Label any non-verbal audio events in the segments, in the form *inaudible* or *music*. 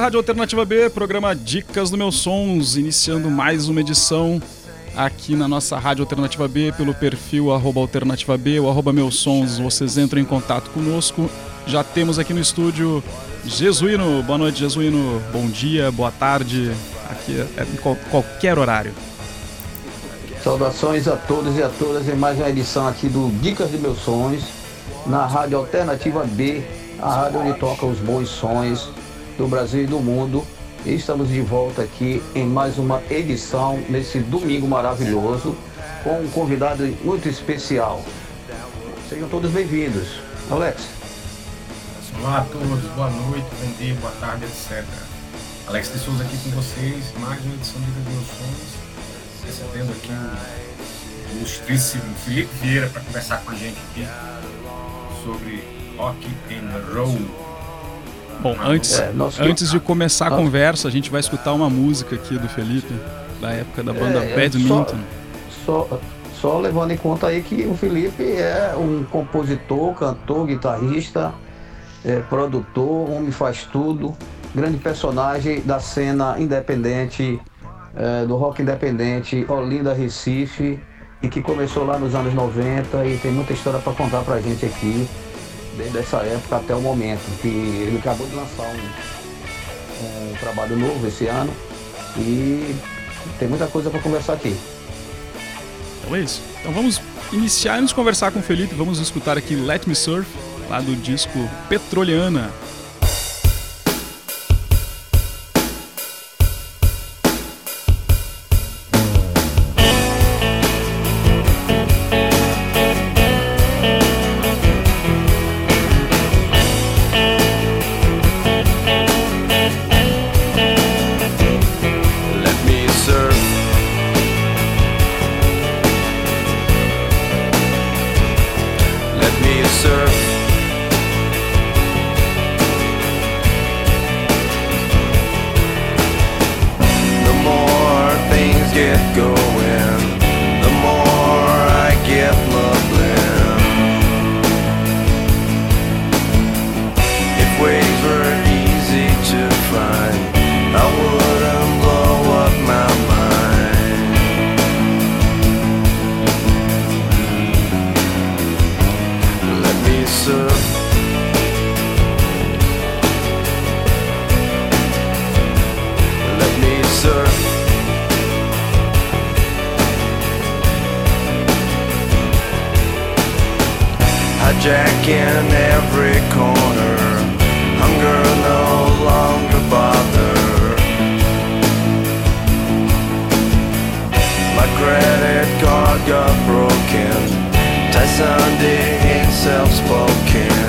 Rádio Alternativa B, programa Dicas do Meus Sons, iniciando mais uma edição aqui na nossa Rádio Alternativa B, pelo perfil arroba Alternativa B ou arroba Meus Sons, vocês entram em contato conosco. Já temos aqui no estúdio Jesuíno, boa noite Jesuíno, bom dia, boa tarde, aqui é em qualquer horário. Saudações a todos e a todas em mais uma edição aqui do Dicas de Meus Sons, na Rádio Alternativa B, a rádio onde toca os bons sons do Brasil e do mundo. E estamos de volta aqui em mais uma edição nesse domingo maravilhoso com um convidado muito especial. Sejam todos bem-vindos. Alex. Olá a todos, boa noite, bom dia, boa tarde, etc. Alex de Souza aqui com vocês, mais uma edição de Meus Sonhos, recebendo aqui o ilustríssimo Felipe Vieira para conversar com a gente aqui sobre rock and roll. Bom, antes, é, antes de começar a conversa, a gente vai escutar uma música aqui do Felipe, da época da banda é, Badminton. Só, só, só, levando em conta aí que o Felipe é um compositor, cantor, guitarrista, é, produtor, homem faz tudo, grande personagem da cena independente, é, do rock independente, Olinda Recife, e que começou lá nos anos 90 e tem muita história para contar pra gente aqui desde essa época até o momento, que ele acabou de lançar um, um trabalho novo esse ano e tem muita coisa para conversar aqui. Então é isso. Então vamos iniciar e nos conversar com o Felipe. Vamos escutar aqui Let Me Surf, lá do disco in every corner. Hunger no longer bother. My credit card got broken. Tyson D himself spoken.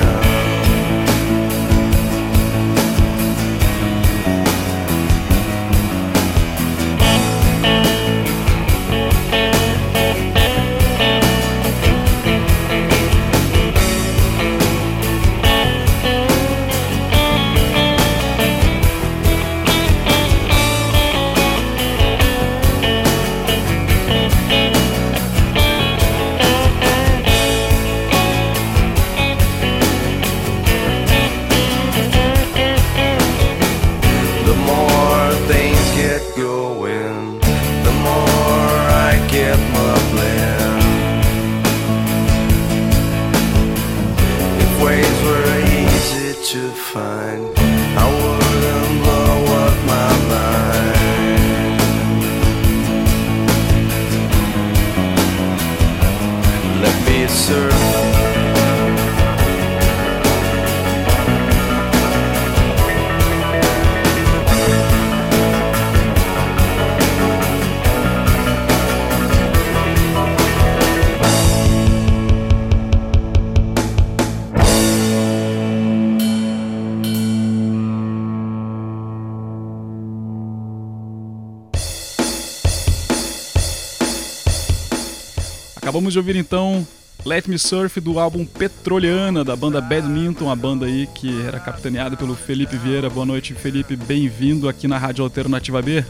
Acabamos de ouvir então Let Me Surf do álbum Petroliana da banda Badminton, a banda aí que era capitaneada pelo Felipe Vieira. Boa noite, Felipe, bem-vindo aqui na Rádio Alternativa B.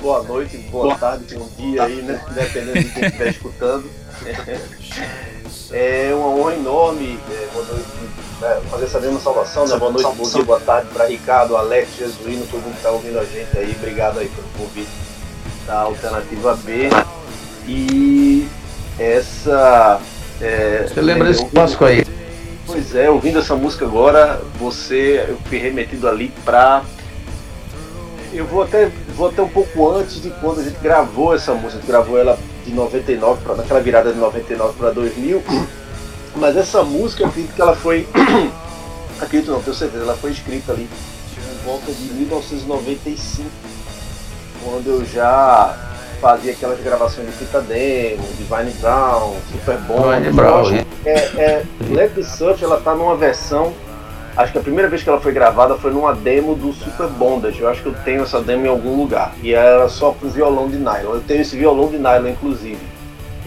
Boa noite, boa, boa. tarde, bom dia aí, né? *laughs* Dependendo de quem estiver escutando. É uma honra enorme, é, boa noite é, fazer essa mesma salvação, né? Boa noite, bom dia, boa tarde para Ricardo, Alex, Jesuíno, todo mundo que está ouvindo a gente aí. Obrigado aí pelo convite da Alternativa B. E essa. É, você lembra desse clássico aí? Pois é, ouvindo essa música agora, você. Eu fui remetido ali para eu vou até, vou até um pouco antes de quando a gente gravou essa música. A gente gravou ela de 99, pra, naquela virada de 99 para 2000. Mas essa música, eu acredito que ela foi. *coughs* acredito não, tenho certeza, ela foi escrita ali em volta de 1995, quando eu já fazia aquelas gravações de fita demo, Divine Brown, Super Bond. Brown, é, é, Let Surf, ela tá numa versão Acho que a primeira vez que ela foi gravada foi numa demo do Super Bondage. Eu acho que eu tenho essa demo em algum lugar. E era só com violão de nylon. Eu tenho esse violão de nylon, inclusive.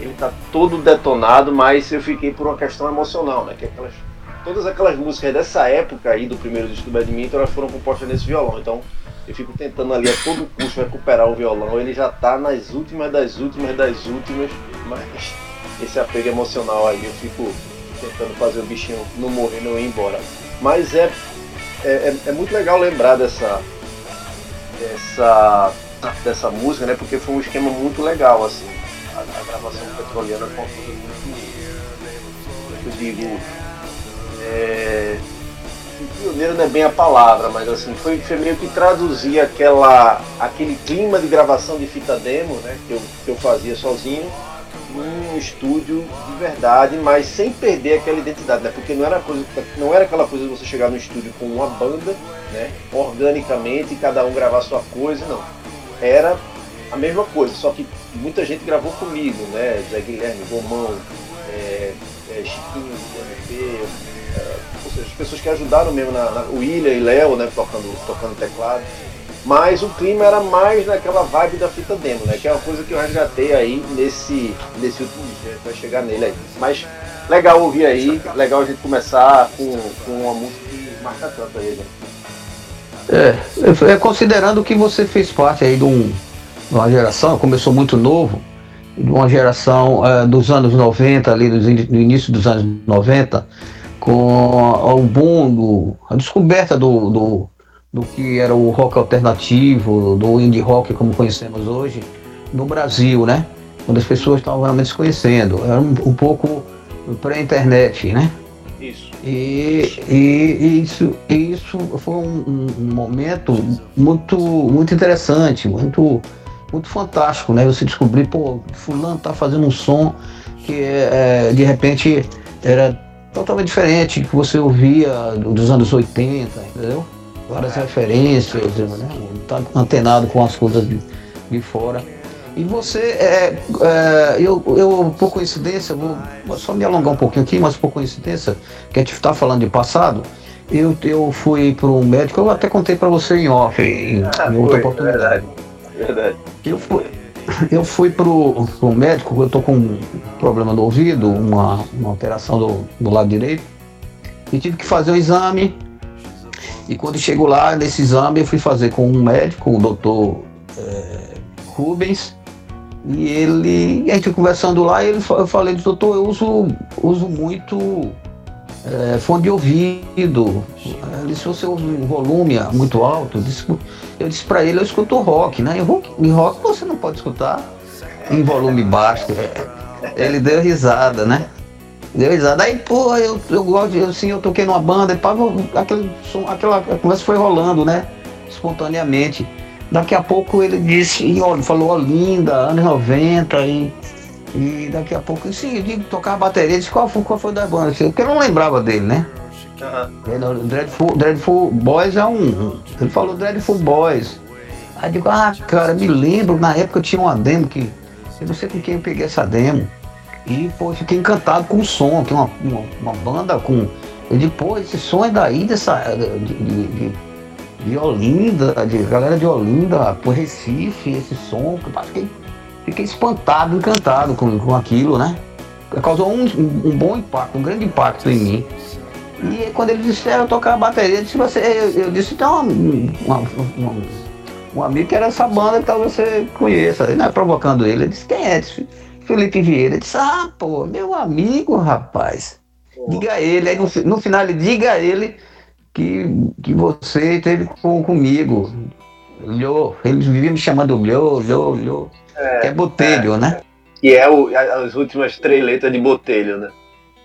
Ele tá todo detonado, mas eu fiquei por uma questão emocional, né? Que aquelas, todas aquelas músicas dessa época aí, do primeiro disco do Badminton, elas foram compostas nesse violão. Então eu fico tentando ali a todo custo recuperar o violão. Ele já tá nas últimas das últimas das últimas, mas esse apego emocional aí eu fico tentando fazer o bichinho não morrer, não ir embora. Mas é, é, é, é muito legal lembrar dessa, dessa, dessa música, né? Porque foi um esquema muito legal, assim. A, a gravação petroliana foi uma coisa muito. Eu digo. É, pioneiro não é bem a palavra, mas assim, foi, foi meio que traduzir aquela, aquele clima de gravação de fita demo, né, que eu, que eu fazia sozinho, num estúdio de verdade, mas sem perder aquela identidade, né? Porque não era, coisa, não era aquela coisa de você chegar no estúdio com uma banda, né? Organicamente, cada um gravar sua coisa, não. Era a mesma coisa, só que muita gente gravou comigo, né? Zé Guilherme, Romão, é, é, Chiquinho MP, é, as pessoas que ajudaram mesmo na, na William e Léo, né? Tocando, tocando teclado. Mas o clima era mais naquela vibe da fita demo, né? Que é uma coisa que eu resgatei aí nesse, nesse último dia, vai chegar nele aí. Mas legal ouvir aí, legal a gente começar com, com uma música que marca tanto aí, né? É, é, considerando que você fez parte aí de, um, de uma geração, começou muito novo, de uma geração é, dos anos 90, ali do início dos anos 90, com o boom, do, a descoberta do, do do que era o rock alternativo, do indie rock como conhecemos hoje, no Brasil, né? Quando as pessoas estavam realmente se conhecendo. Era um, um pouco pré-internet, né? Isso. E, e, e, isso, isso foi um, um, momento muito, muito interessante, muito, muito fantástico, né? Você descobrir, pô, fulano tá fazendo um som que é, de repente era totalmente diferente que você ouvia dos anos 80, entendeu? várias referências, né? Tá antenado com as coisas de, de fora. E você, é, é, eu, eu, por coincidência, vou, vou, só me alongar um pouquinho aqui, mas por coincidência, que a gente está falando de passado, eu, eu fui para um médico, eu até contei para você em off, em, ah, em outra foi, oportunidade. Verdade, verdade. Eu fui, eu fui para o médico, eu estou com um problema do ouvido, uma, uma alteração do, do lado direito, e tive que fazer um exame. E quando chego lá, nesse exame, eu fui fazer com um médico, o doutor é, Rubens, e ele, a gente conversando lá, ele, eu falei, doutor, eu uso, uso muito é, fone de ouvido. Ele disse, você usa um volume muito alto? Eu disse, disse para ele, eu escuto rock, né? rock, em rock você não pode escutar em volume baixo. Ele deu risada, né? Deu risada. Aí, pô, eu, eu gosto, eu, assim, eu toquei numa banda, e pagou, aquele som, aquela conversa foi rolando, né? Espontaneamente. Daqui a pouco ele disse, e olha, falou Olinda, anos 90, e, e daqui a pouco, sim, eu digo, tocar a bateria, disse qual foi, qual foi da banda? Porque eu não lembrava dele, né? Uhum. Dreadful, Dreadful Boys é um. Ele falou Dreadful Boys. Aí eu digo, ah, cara, me lembro, na época eu tinha uma demo que. Eu não sei com quem eu peguei essa demo. E, pô, fiquei encantado com o som, tem uma, uma, uma, banda com. Eu digo, pô, esse som é daí dessa. de, de, de, de Olinda, de galera de Olinda, por Recife, esse som, fiquei, fiquei espantado, encantado com, com aquilo, né? Causou um, um bom impacto, um grande impacto em mim. E quando ele disse, eu tocar a bateria, eu disse, você, eu, eu disse, tem uma, uma, uma, um amigo que era essa banda que talvez você conheça. Ele não é provocando ele, ele disse, quem é? Disse, Felipe Vieira disse: Ah, pô, meu amigo, rapaz. diga a ele, aí no, no final ele diga a ele que, que você esteve com, comigo. Lhô, eles viviam me chamando Lhô, Lhô, Lhô. É, é Botelho, é, né? Que é o, as últimas três letras de Botelho, né?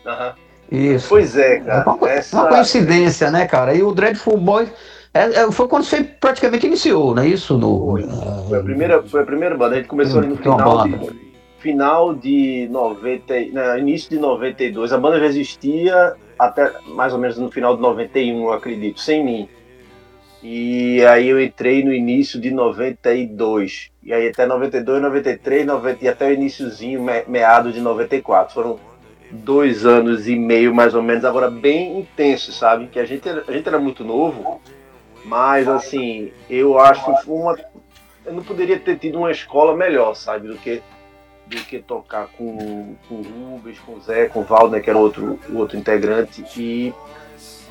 Uhum. Isso. Pois é, cara. É uma, essa... uma coincidência, né, cara? E o Dreadful Boys é, é, foi quando você praticamente iniciou, não é isso? No, foi. foi, a primeira, foi a primeira banda. A gente começou ali no final de, final de 90, não, início de 92. A banda já existia até mais ou menos no final de 91, eu acredito, sem mim. E aí eu entrei no início de 92. E aí até 92, 93, 90, e até o iníciozinho, meado de 94. Foram dois anos e meio, mais ou menos, agora bem intenso, sabe? Que a gente, a gente era muito novo, mas assim, eu acho que uma. Eu não poderia ter tido uma escola melhor, sabe? Do que, do que tocar com, com o Rubens, com o Zé, com o Waldner, que era outro, outro integrante. E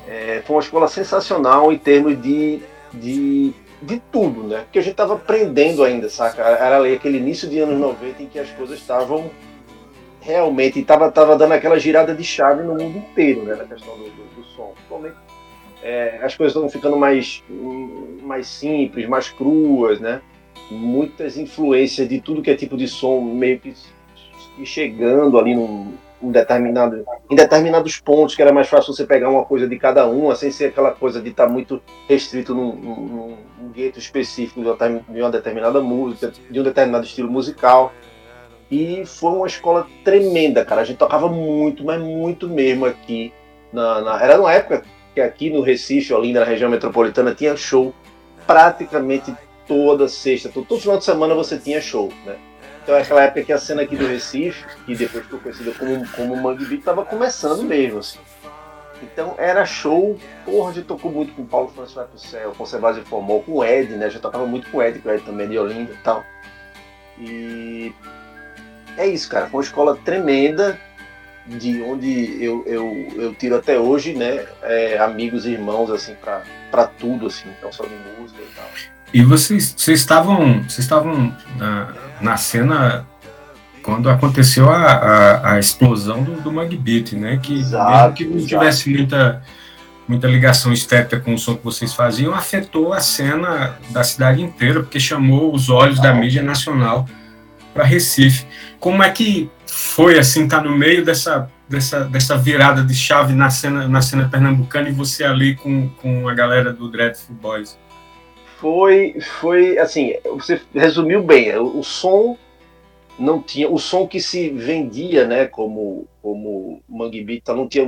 é, foi uma escola sensacional em termos de, de, de tudo, né? Porque a gente estava aprendendo ainda, saca? Era aquele início de anos 90 em que as coisas estavam realmente estava tava dando aquela girada de chave no mundo inteiro, né, na questão do, do, do som. É, as coisas estão ficando mais, mais simples, mais cruas, né? Muitas influências de tudo que é tipo de som meio que chegando ali num, um determinado, em determinados pontos que era mais fácil você pegar uma coisa de cada uma, sem ser aquela coisa de estar tá muito restrito num, num, num gueto específico de uma determinada música, de um determinado estilo musical. E foi uma escola tremenda, cara. A gente tocava muito, mas muito mesmo aqui. Na, na... Era numa época que aqui no Recife, ali na região metropolitana, tinha show praticamente toda sexta. Todo, todo final de semana você tinha show, né? Então é aquela época que a cena aqui do Recife, que depois ficou conhecida como, como Mangue Beat, tava começando mesmo, assim. Então era show, porra, a gente tocou muito com o Paulo François vai pro céu, com o Sebastião Formol, com o Ed, né? Já tocava muito com o Ed, com o Ed também de Olinda e tal. E é isso, cara. Foi uma escola tremenda, de onde eu, eu, eu tiro até hoje, né? É, amigos e irmãos, assim, para tudo, assim, não só de música e tal. E vocês, vocês estavam, vocês estavam na, na cena quando aconteceu a, a, a explosão do, do Magbeat, né? Que exato, mesmo que não tivesse muita, muita ligação estética com o som que vocês faziam, afetou a cena da cidade inteira, porque chamou os olhos da mídia nacional para Recife. Como é que foi assim estar tá no meio dessa, dessa, dessa virada de chave na cena, na cena pernambucana e você ali com, com a galera do Dreadful Boys? Foi, foi assim, você resumiu bem. O, o som não tinha, o som que se vendia, né, como como Mangue Beat, não tinha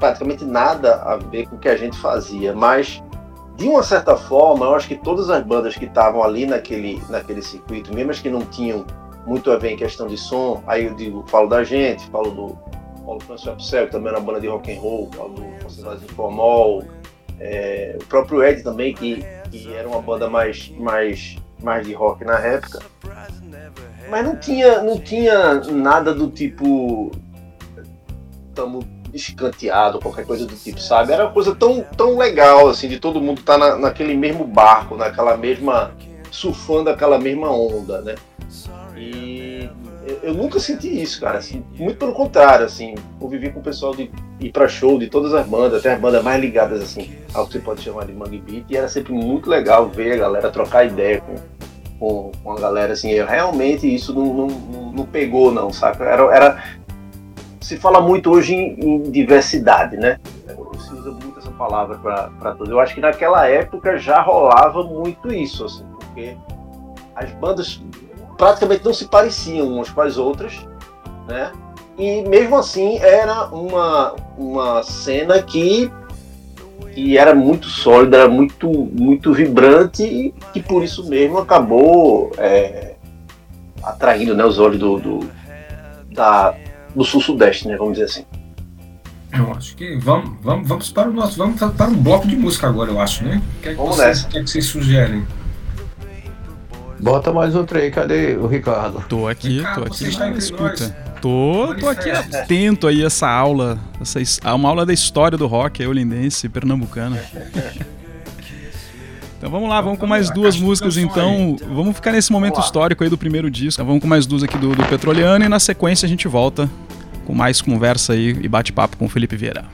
praticamente nada a ver com o que a gente fazia, mas de uma certa forma, eu acho que todas as bandas que estavam ali naquele, naquele circuito, mesmo as que não tinham muito a ver em questão de som. Aí eu digo, falo da gente, falo do Paulo François Psel, que também era uma banda de rock and roll, falo do Considerados Informal, é, o próprio Ed também, que, que era uma banda mais, mais, mais de rock na época. Mas não tinha, não tinha nada do tipo. Estamos escanteado, qualquer coisa do tipo, sabe? Era uma coisa tão, tão legal, assim, de todo mundo estar tá na, naquele mesmo barco, naquela mesma. surfando aquela mesma onda, né? E eu, nunca senti isso, cara. Assim, muito pelo contrário, assim, convivi com o pessoal de ir para show de todas as bandas, até as bandas mais ligadas assim, ao que você pode chamar de Mangue Beat, e era sempre muito legal ver a galera trocar ideia com, com, com a galera, assim, eu, realmente isso não, não, não, pegou não, saca? Era, era, se fala muito hoje em, em diversidade, né? Se usa muito essa palavra para tudo. Eu acho que naquela época já rolava muito isso, assim, porque as bandas praticamente não se pareciam umas com as outras, né? E mesmo assim era uma, uma cena que, que era muito sólida, era muito, muito vibrante e que por isso mesmo acabou é, atraindo né, os olhos do, do, da, do sul-sudeste, né, vamos dizer assim. Eu acho que vamos, vamos, vamos para o nosso. Vamos para um bloco de música agora, eu acho, né? O que é que, vocês, que, é que vocês sugerem? Bota mais outro aí, cadê o Ricardo? Tô aqui, Ricardo, tô aqui na escuta. Tô, tô aqui atento aí a essa aula, essa, uma aula da história do rock eulindense pernambucana. Então vamos lá, vamos com mais duas músicas então. Vamos ficar nesse momento histórico aí do primeiro disco. Então vamos com mais duas aqui do, do Petroliano e na sequência a gente volta com com mais conversa aí e bate-papo com o Felipe Vieira.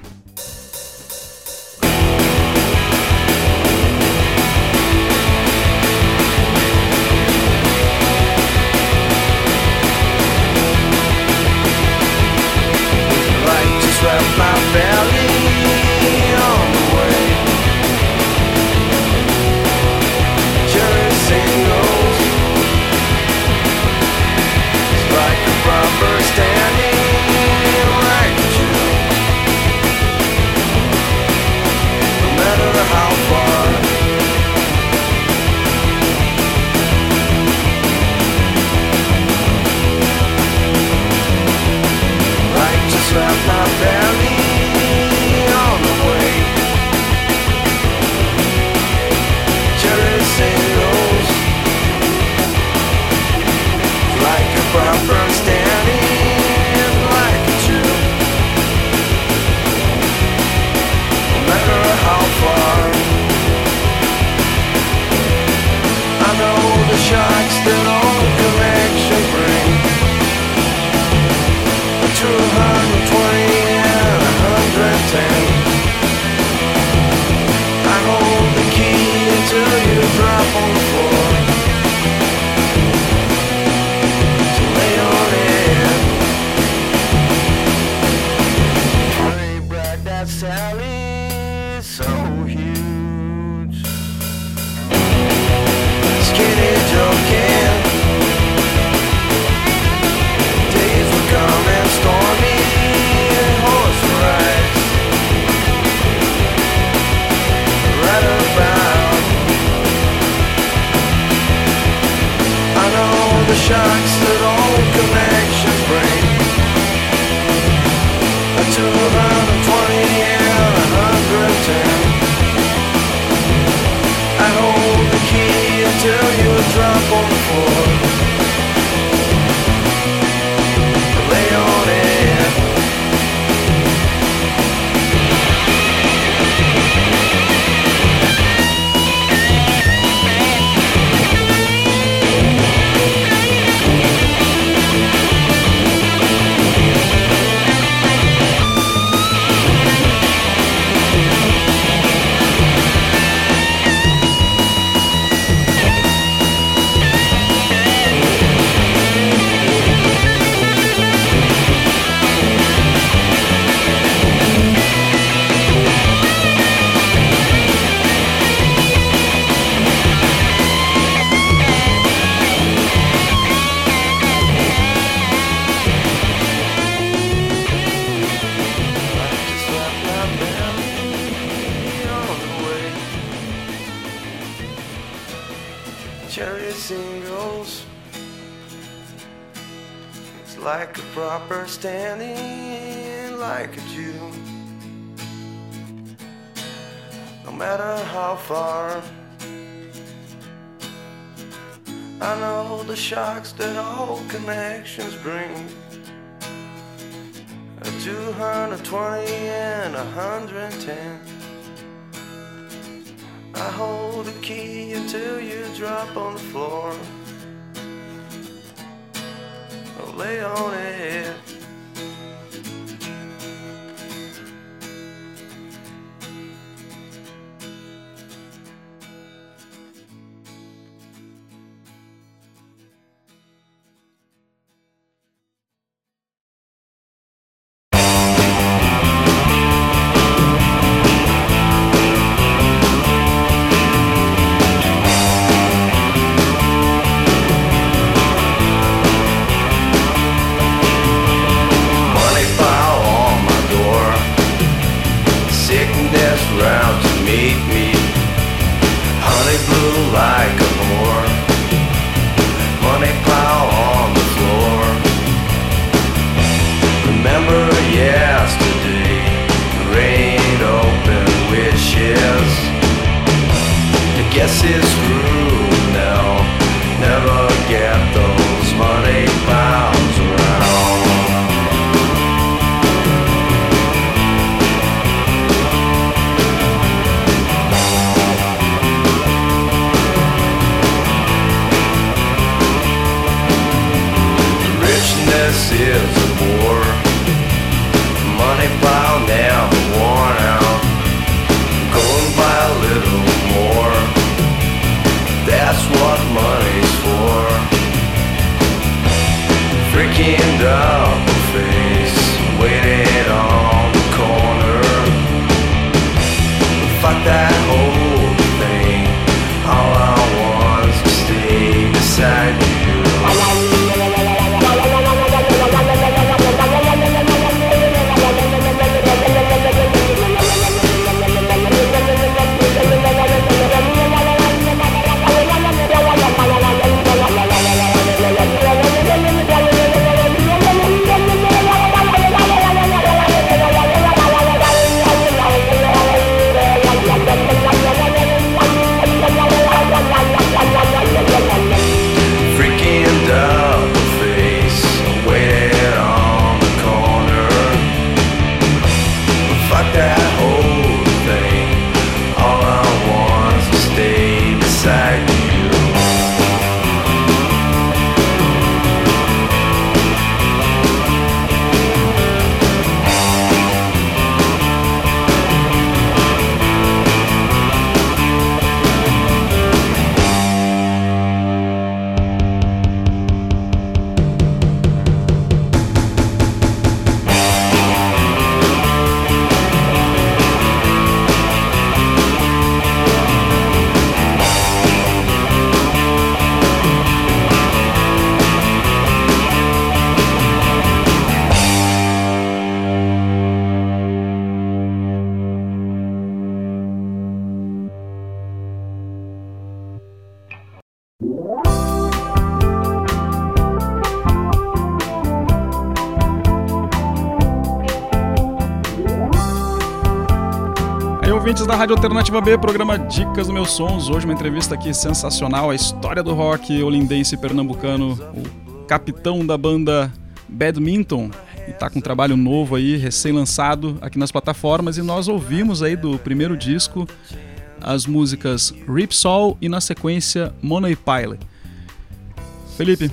Da Rádio Alternativa B, programa Dicas do Meus Sons. Hoje uma entrevista aqui sensacional, a história do rock olindense pernambucano, o capitão da banda Badminton, e tá com um trabalho novo aí, recém-lançado aqui nas plataformas, e nós ouvimos aí do primeiro disco as músicas Ripsaw e na sequência Mono e Pile. Felipe,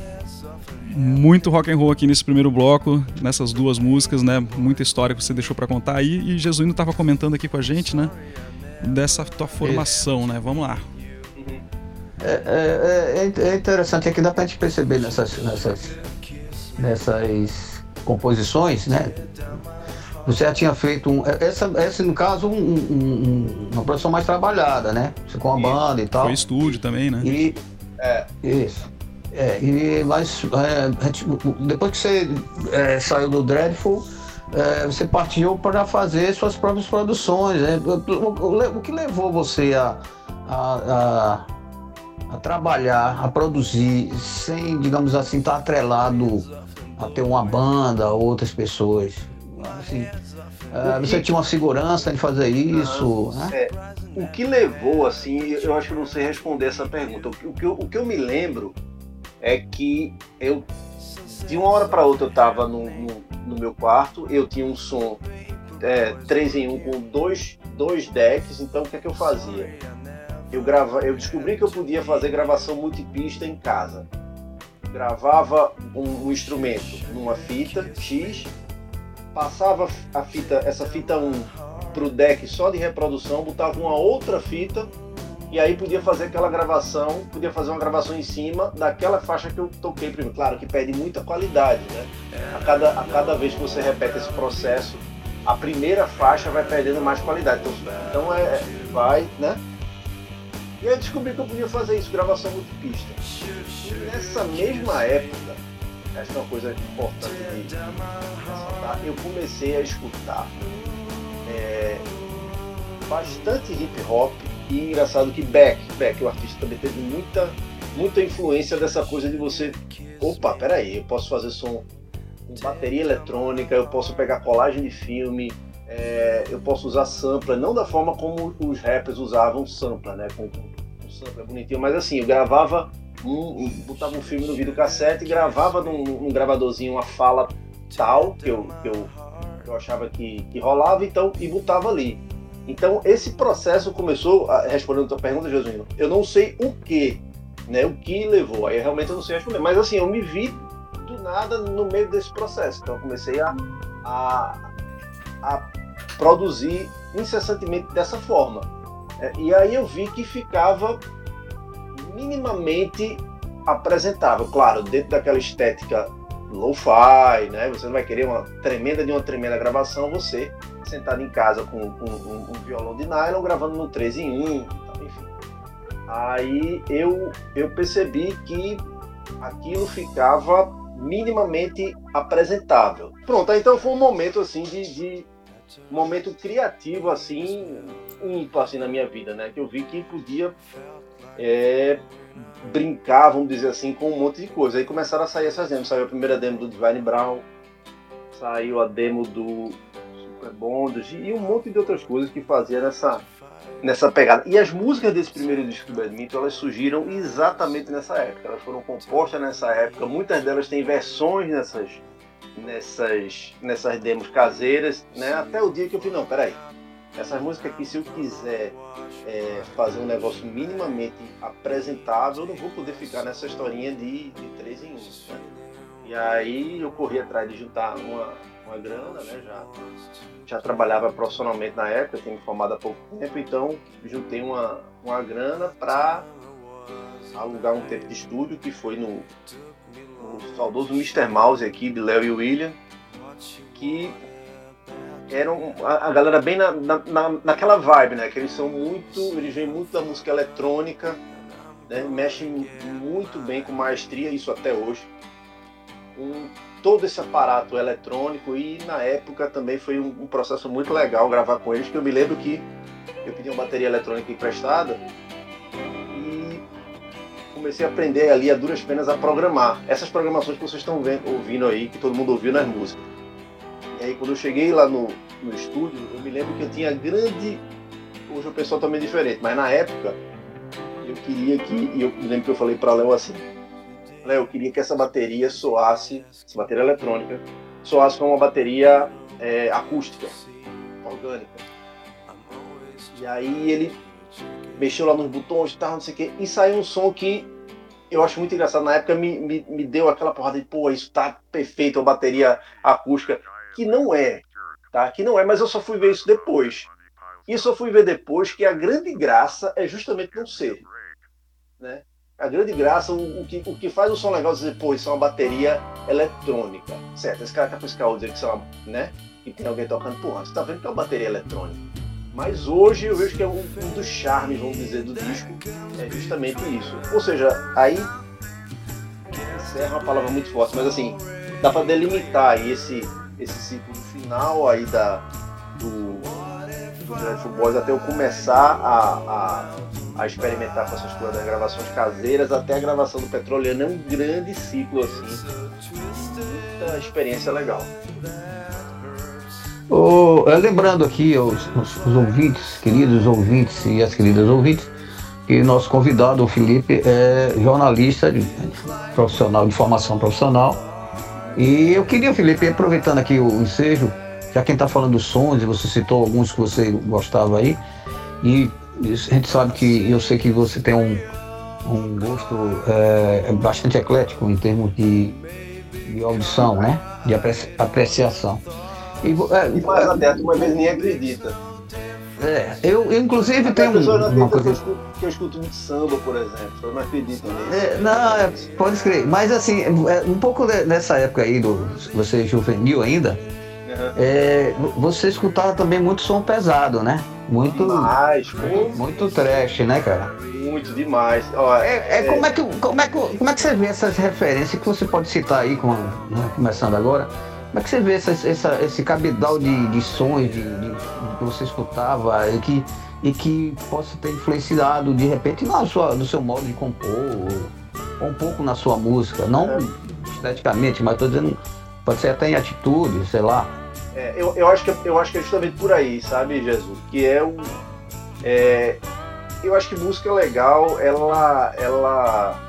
muito rock and roll aqui nesse primeiro bloco, nessas duas músicas, né? Muita história que você deixou para contar aí. E Jesuíno estava comentando aqui com a gente, né? Dessa tua formação, Isso. né? Vamos lá. É, é, é, é interessante aqui, dá pra gente perceber nessas, nessas, nessas composições, né? Você já tinha feito um. É, essa, essa no caso, um, um, uma produção mais trabalhada, né? Você com a banda e tal. Foi estúdio também, né? E. É, isso. É, e mas é, depois que você é, saiu do Dreadful, é, você partiu para fazer suas próprias produções. Né? O, que levou você a, a, a, a, trabalhar, a produzir, sem, digamos assim, estar tá atrelado a ter uma banda, outras pessoas? Assim, é, você tinha uma segurança em fazer isso? Né? É, o que levou, assim, eu acho que não sei responder essa pergunta. O que, o que eu me lembro é que eu de uma hora para outra eu estava no, no, no, meu quarto, eu tinha um som é, 3 em 1 com dois, dois decks, então o que é que eu fazia? Eu, grava, eu descobri que eu podia fazer gravação multipista em casa. Gravava um, um instrumento numa fita X, passava a fita, essa fita 1 para o deck só de reprodução, botava uma outra fita e aí podia fazer aquela gravação, podia fazer uma gravação em cima daquela faixa que eu toquei primeiro. Claro que perde muita qualidade, né? A cada, a cada vez que você repete esse processo, a primeira faixa vai perdendo mais qualidade. Então, então é, é vai, né? E aí descobri que eu podia fazer isso, gravação multipista. E nessa mesma época, essa é uma coisa importante de ressaltar, eu comecei a escutar é, bastante hip hop e engraçado que Beck, Beck, o artista, também teve muita, muita influência dessa coisa de você. Opa, peraí, eu posso fazer som com bateria eletrônica, eu posso pegar colagem de filme, é, eu posso usar sampler, não da forma como os rappers usavam sampler, né? Com, com sampler bonitinho, mas assim, eu gravava um, botava um filme no videocassete e gravava num, num gravadorzinho uma fala tal que eu, que eu, que eu achava que, que rolava, então, e botava ali. Então, esse processo começou, respondendo a tua pergunta, Josuíno, eu não sei o que, né, o que levou, aí realmente eu não sei responder, mas assim, eu me vi do nada no meio desse processo, então eu comecei a, a, a produzir incessantemente dessa forma. É, e aí eu vi que ficava minimamente apresentável, claro, dentro daquela estética lo-fi, né? Você não vai querer uma tremenda de uma tremenda gravação, você sentado em casa com, com um, um, violão de nylon gravando no 3 em 1, enfim. Aí eu, eu percebi que aquilo ficava minimamente apresentável. Pronto, então foi um momento assim de, de um momento criativo assim ímpar assim na minha vida, né? Que eu vi que podia é, brincar, vamos dizer assim, com um monte de coisa. Aí começaram a sair essas demos. Saiu a primeira demo do Divine Brown, saiu a demo do Bondage e um monte de outras coisas que fazia nessa, nessa pegada. E as músicas desse primeiro disco do Badminton, elas surgiram exatamente nessa época. Elas foram compostas nessa época. Muitas delas têm versões nessas, nessas, nessas demos caseiras, né? Até o dia que eu falei, não, peraí essas músicas aqui, se eu quiser é, fazer um negócio minimamente apresentável, eu não vou poder ficar nessa historinha de, de três em um. Né? E aí eu corri atrás de juntar uma, uma grana, né? Já, já trabalhava profissionalmente na época, tinha me formado há pouco tempo, então juntei uma, uma grana para alugar um tempo de estúdio que foi no, no saudoso Mr. Mouse aqui, de Léo e William, que eram a, a galera bem na, na, naquela vibe, né? Que eles são muito, eles vêm muito da música eletrônica, né? mexem muito bem com maestria, isso até hoje. Com todo esse aparato eletrônico e na época também foi um, um, processo muito legal gravar com eles, que eu me lembro que eu pedi uma bateria eletrônica emprestada e comecei a aprender ali a duras penas a programar. Essas programações que vocês estão vendo, ouvindo aí, que todo mundo ouviu nas músicas. E aí quando eu cheguei lá no, no estúdio, eu me lembro que eu tinha grande. Hoje o pessoal também é diferente, mas na época eu queria que. E eu me lembro que eu falei para Léo assim: Léo, eu queria que essa bateria soasse, essa bateria eletrônica, soasse como uma bateria é, acústica, orgânica. E aí ele mexeu lá nos botões e tal, não sei o quê, e saiu um som que eu acho muito engraçado. Na época me, me, me deu aquela porrada de, pô, isso tá perfeito, a bateria acústica que não é, tá? Que não é, mas eu só fui ver isso depois. E só fui ver depois que a grande graça é justamente não ser, né? A grande graça, o, o, que, o que faz o som legal é dizer, pô, isso é uma bateria eletrônica, certo? Esse cara tá com esse carro dizer que isso é uma, né? E tem alguém tocando, porra, você tá vendo que é uma bateria eletrônica. Mas hoje eu vejo que é um, um dos charmes, vamos dizer, do disco, é justamente isso. Ou seja, aí encerra uma palavra muito forte, mas assim, dá para delimitar aí esse, esse ciclo final aí da, do, do Boys até eu começar a, a, a, experimentar com essas coisas das gravações caseiras até a gravação do Petroleiro. É um grande ciclo assim. Muita experiência legal. Oh, lembrando aqui os, os, os, ouvintes, queridos ouvintes e as queridas ouvintes, que nosso convidado, o Felipe, é jornalista de, profissional, de formação profissional e eu queria, Felipe, aproveitando aqui o ensejo, já quem está falando dos sons, e você citou alguns que você gostava aí, e a gente sabe que eu sei que você tem um, um gosto é, bastante eclético em termos de, de audição, né? De apreciação. E, é, e mais até, uma vez nem acredita. É, eu, eu inclusive tenho uma, uma coisa. Que eu, escuto, que eu escuto muito samba, por exemplo, eu não acredito nisso. É, não, é, pode escrever. Mas assim, é, um pouco nessa época aí, do, você juvenil ainda, uhum. você escutava também muito som pesado, né? Muito. Demais, muito trash, né, cara? Muito demais. Ó, é, é, é, Como, é que, como, é que, como é que você vê essas referências que você pode citar aí, com, né, começando agora? Como é que você vê essa, essa, esse cabedal de, de sons de, de, que você escutava e que, e que possa ter influenciado de repente na sua, no seu modo de compor, ou, um pouco na sua música? Não é. esteticamente, mas estou dizendo, pode ser até em atitude, sei lá. É, eu, eu, acho que, eu acho que é justamente por aí, sabe, Jesus? Que é um. É, eu acho que música legal, ela. ela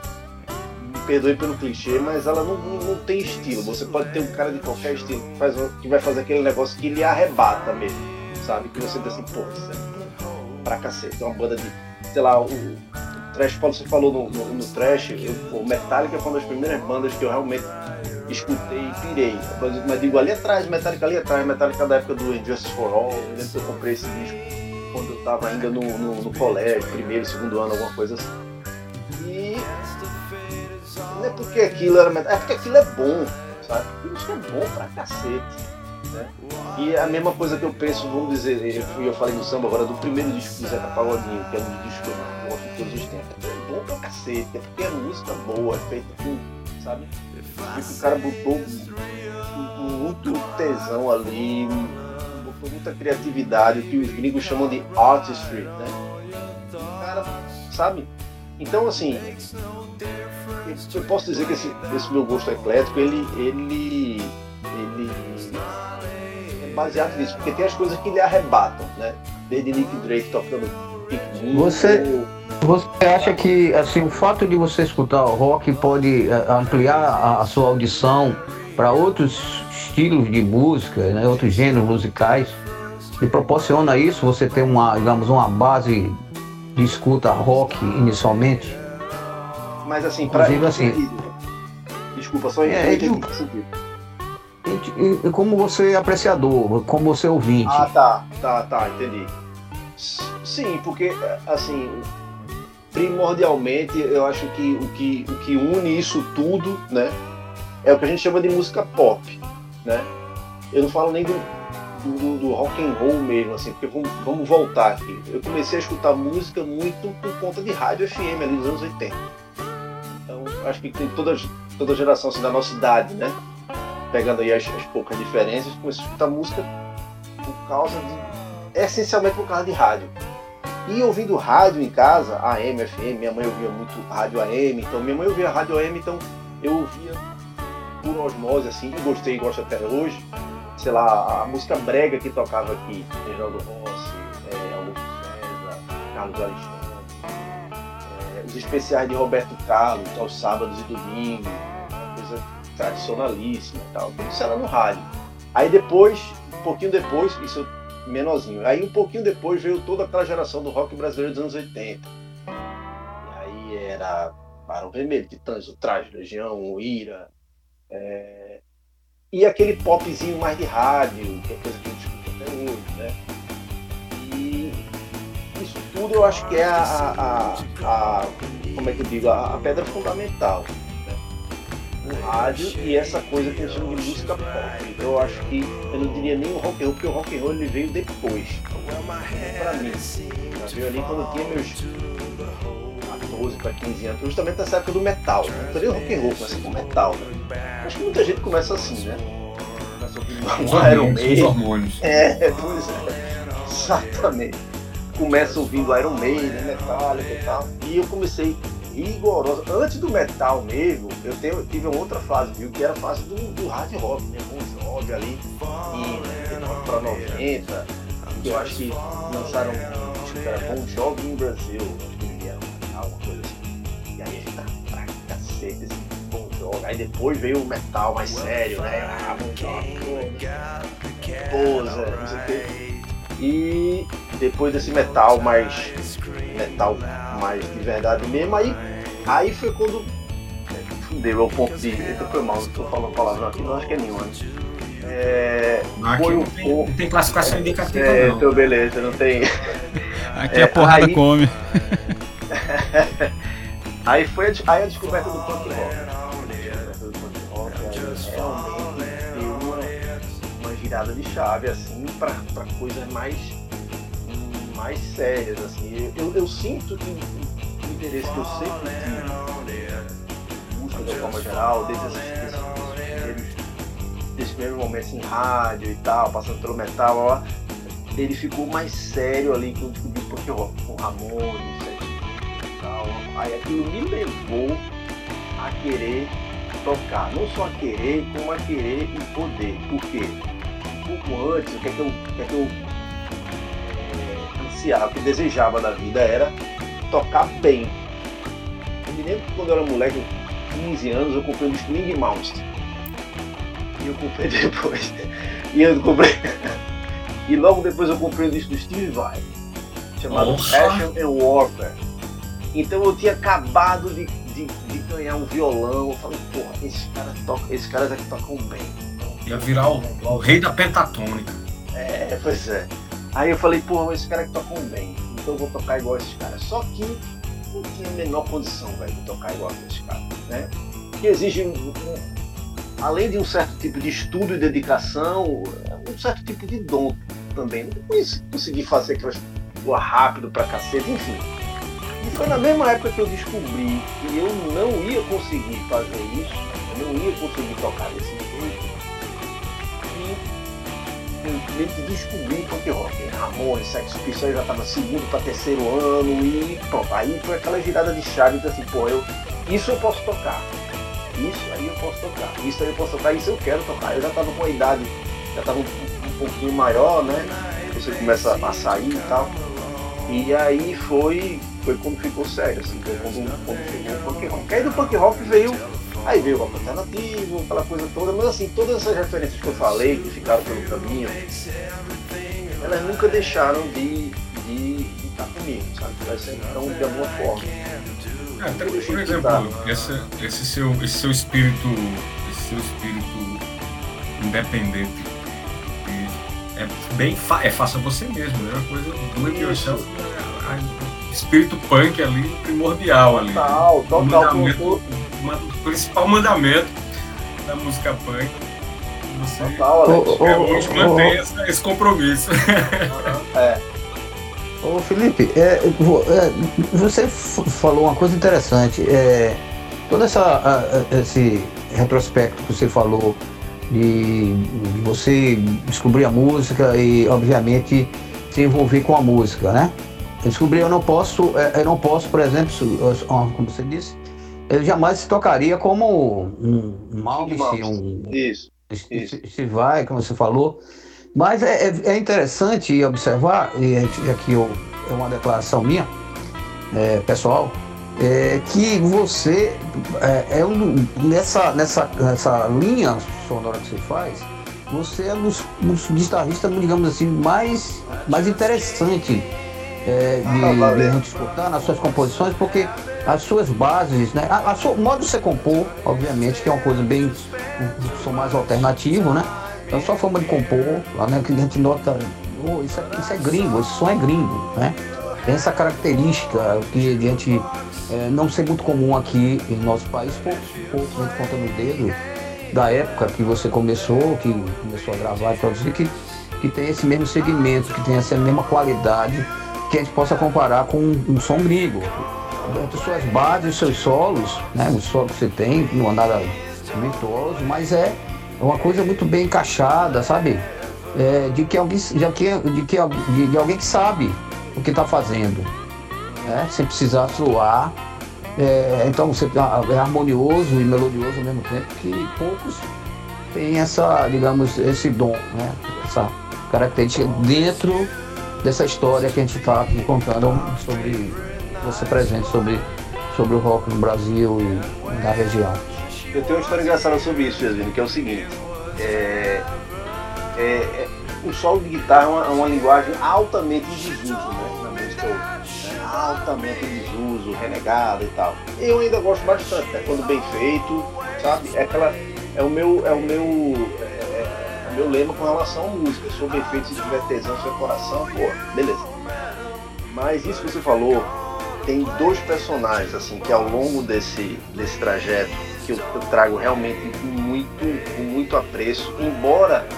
perdoe pelo clichê, mas ela não, não tem estilo. Você pode ter um cara de qualquer estilo que, faz, que vai fazer aquele negócio que lhe arrebata mesmo, sabe? Que você diz assim, pô, isso é pra cacete. Uma banda de, sei lá, o, o Trash, você falou no, no, no Trash, o Metallica foi uma das primeiras bandas que eu realmente escutei e pirei. Mas digo, ali atrás, Metallica ali atrás, Metallica da época do Injustice for All, eu lembro que eu comprei esse disco quando eu tava ainda no, no, no colégio, primeiro, segundo ano, alguma coisa assim. E não é porque aquilo era é porque aquilo é bom, sabe? Isso é bom pra cacete. Né? E a mesma coisa que eu penso, vamos dizer, eu, eu falei no samba agora do primeiro disco do Zeca Pagodinho, que é um disco que eu gosto de todos os tempos. É bom pra cacete, é porque é música boa, é feita com, sabe? O cara botou muito tesão ali, botou muita criatividade, o que os gringos chamam de artistry, né? Cara, sabe? Então, assim, eu posso dizer que esse, esse meu gosto eclético, ele, ele, ele é baseado nisso, porque tem as coisas que lhe arrebatam, né? Desde Nick Drake tocando piquenique. Você, você acha que assim, o fato de você escutar o rock pode eh, ampliar a, a sua audição para outros estilos de música, né, outros gêneros musicais? E proporciona isso você ter uma, digamos, uma base de escuta rock inicialmente? Mas assim, para assim, desculpa, só é, e, como você é apreciador, como você é ouvinte. Ah, tá, tá, tá, entendi. Sim, porque assim, primordialmente eu acho que o que, o que une isso tudo, né, é o que a gente chama de música pop, né? Eu não falo nem do, do, do, rock and roll mesmo, assim, porque vamos, vamos, voltar aqui. Eu comecei a escutar música muito por conta de rádio FM ali nos anos 80. Então, acho que tem toda, toda geração assim, da nossa idade, né? Pegando aí as, as poucas diferenças, comecei a escutar música por causa de. essencialmente por causa de rádio. E ouvindo rádio em casa, AM, FM, minha mãe ouvia muito rádio AM, então minha mãe ouvia rádio AM, então eu ouvia por osmose, assim, e gostei gosto até hoje sei lá, a música brega que tocava aqui, Reginaldo Rossi, é, Augusto César, Carlos Alexandre, é, os especiais de Roberto Carlos, aos sábados e domingos, uma coisa tradicionalíssima e tal. Isso era no rádio. Aí depois, um pouquinho depois, isso menorzinho, aí um pouquinho depois veio toda aquela geração do rock brasileiro dos anos 80. E aí era Barão Vermelho, Titãs, o Traje, Legião, o Ira, é, e aquele popzinho mais de rádio, que é coisa que a gente escuta até hoje, né? E isso tudo eu acho que é a, a, a como é que eu digo, a, a pedra fundamental. Né? O rádio e essa coisa que a gente chama de música pop. Então eu acho que eu não diria nem o rock and roll, porque o rock and roll ele veio depois. Para mim. Eu veio ali quando eu tinha meus 14 para 15 anos, justamente nessa época do metal. Não seria rock and roll, começa com metal. Né? Acho que muita gente começa assim, né? Começa ouvindo um Iron Maiden. Os hormônios. É, pois é. Exatamente. Começa ouvindo Iron Maiden, Metallica e tal. E eu comecei rigorosa. Antes do metal mesmo, eu, tenho, tive uma outra fase, viu? Que era a fase do, do hard rock, né? Bon Jovi ali, em 99 para 90. Que eu acho que lançaram, acho que era Bon Jovi em Brasil alguma coisa assim. E aí a gente tá cacete esse Bon Jovi. Aí depois veio o metal mais sério, né? Ah, Bon Jovi, Posa, não sei o quê. E depois desse metal mais. metal mais de verdade mesmo, aí, aí foi quando deu ao ponto de. Eita, foi mal, não tô falando palavrão aqui, não acho que é nenhuma. É, foi não, tem, não tem classificação indicativa, é, não. Então, beleza, não tem. Aqui é, a porrada aí, come. *laughs* aí foi a, aí a descoberta do punk rock. Uma girada de chave assim para coisas mais mais sérias assim. Eu, eu sinto que o interesse que eu sempre tive música de forma geral, desde esses, desses, primeiros desses primeiros momentos em rádio e tal, passando pelo metal, ele ficou mais sério ali quando descobri o punk rock, com Ramones, Aí aquilo me levou a querer tocar. Não só a querer, como a querer e poder. Por quê? Pouco antes, o que é que eu, o que é que eu é, ansiava, o que eu desejava da vida era tocar bem. Eu me lembro que quando eu era moleque, 15 anos, eu comprei um disco Minnie Mouse. E eu comprei *laughs* depois. e eu comprei. *laughs* e logo depois eu comprei um disco do Steve Vai, chamado Passion and Warfare. Então eu tinha acabado de, de, de ganhar um violão. Eu falei, porra, esses caras tocam, esses caras aqui tocam bem. Ia virar o, o rei da pentatônica. É, pois é. Aí eu falei, porra, esses caras que tocam bem. Então eu vou tocar igual esses caras. Só que não tinha a menor condição, velho, de tocar igual esses caras, né? Que exige um, além de um certo tipo de estudo e dedicação, um certo tipo de dom também. Não consegui fazer aquelas coisas rápido pra cacete, enfim. E foi na mesma época que eu descobri que eu não ia conseguir fazer isso, eu não ia conseguir tocar desse Simplesmente descobri punk rock. Ramones, Sex Pistols já estava segundo para terceiro ano e pronto. Aí foi aquela girada de chave, então assim, pô, eu, isso eu posso tocar isso aí eu posso tocar, isso aí eu posso tocar, isso eu quero tocar. Eu já estava com a idade, já estava um, um, pouquinho maior, né? Você começa a sair e tal. E aí foi, foi quando ficou sério, assim, foi quando, quando chegou o punk rock. Aí do punk rock veio, aí veio o rock alternativo, aquela coisa toda, mas assim, todas essas referências que eu falei, que ficaram pelo caminho, elas nunca deixaram de, de, de estar comigo, sabe? Elas sempre estão de alguma forma. É, até, por exemplo, esse, esse, seu, esse seu espírito, esse seu espírito independente é bem é faça você mesmo, né? Uma coisa do it yourself, espírito punk ali primordial ali. Total, total. O, mandamento, o principal mandamento da música punk. Você total, Alex. hoje mantém esse compromisso. É. *laughs* Ô Felipe, é, é, você falou uma coisa interessante. É, todo essa, a, esse retrospecto que você falou de, de, você descobrir a música e, obviamente, se envolver com a música, né? descobri, eu não posso, é, eu não posso, por exemplo, como você disse, eu jamais se tocaria como um, um um, isso, isso. Se vai, como você falou. Mas é, é, é interessante observar, e aqui eu, é uma declaração minha, é, pessoal, é, que você é, é um, nessa, nessa, nessa linha sonora que você faz, você é um dos, dos guitarristas, digamos assim, mais, mais interessante é, de, de gente escutar nas suas composições, porque as suas bases, né? A, a sua, o modo de você compor, obviamente, que é uma coisa bem. um som mais alternativo, né? Então, sua forma de compor, lá, né, que a gente nota, oh, isso, é, isso é gringo, esse som é gringo, né? Tem essa característica que a gente é, não ser muito comum aqui em nosso país, poucos, poucos a gente conta no dedo, da época que você começou, que começou a gravar e produzir, que, que tem esse mesmo segmento, que tem essa mesma qualidade, que a gente possa comparar com um, um som gringo. Entre suas bases, seus solos, né? O solo que você tem, não é nada virtuoso, mas é uma coisa muito bem encaixada, sabe? É, de que alguém, de que, de, que, de, de alguém que sabe o que está fazendo, né? sem precisar soar. É, então você é harmonioso e melodioso ao mesmo tempo que poucos têm essa, digamos, esse dom, né? essa característica dentro dessa história que a gente está contando sobre você presente sobre, sobre o rock no Brasil e na região. Eu tenho uma história engraçada sobre isso, Jasmine, que é o seguinte. É, é, é, o solo de guitarra é uma, é uma linguagem altamente desuso, né? Na música. Né? Altamente desuso, renegada e tal. Eu ainda gosto bastante, né? quando bem feito, sabe? É aquela. É o meu. É o meu. É, é, é o meu lema com relação à música. Se for bem feito, se tiver tesão, seu coração, pô, beleza. Mas isso que você falou, tem dois personagens assim que ao longo desse, desse trajeto que eu, eu trago realmente com muito, com muito apreço, embora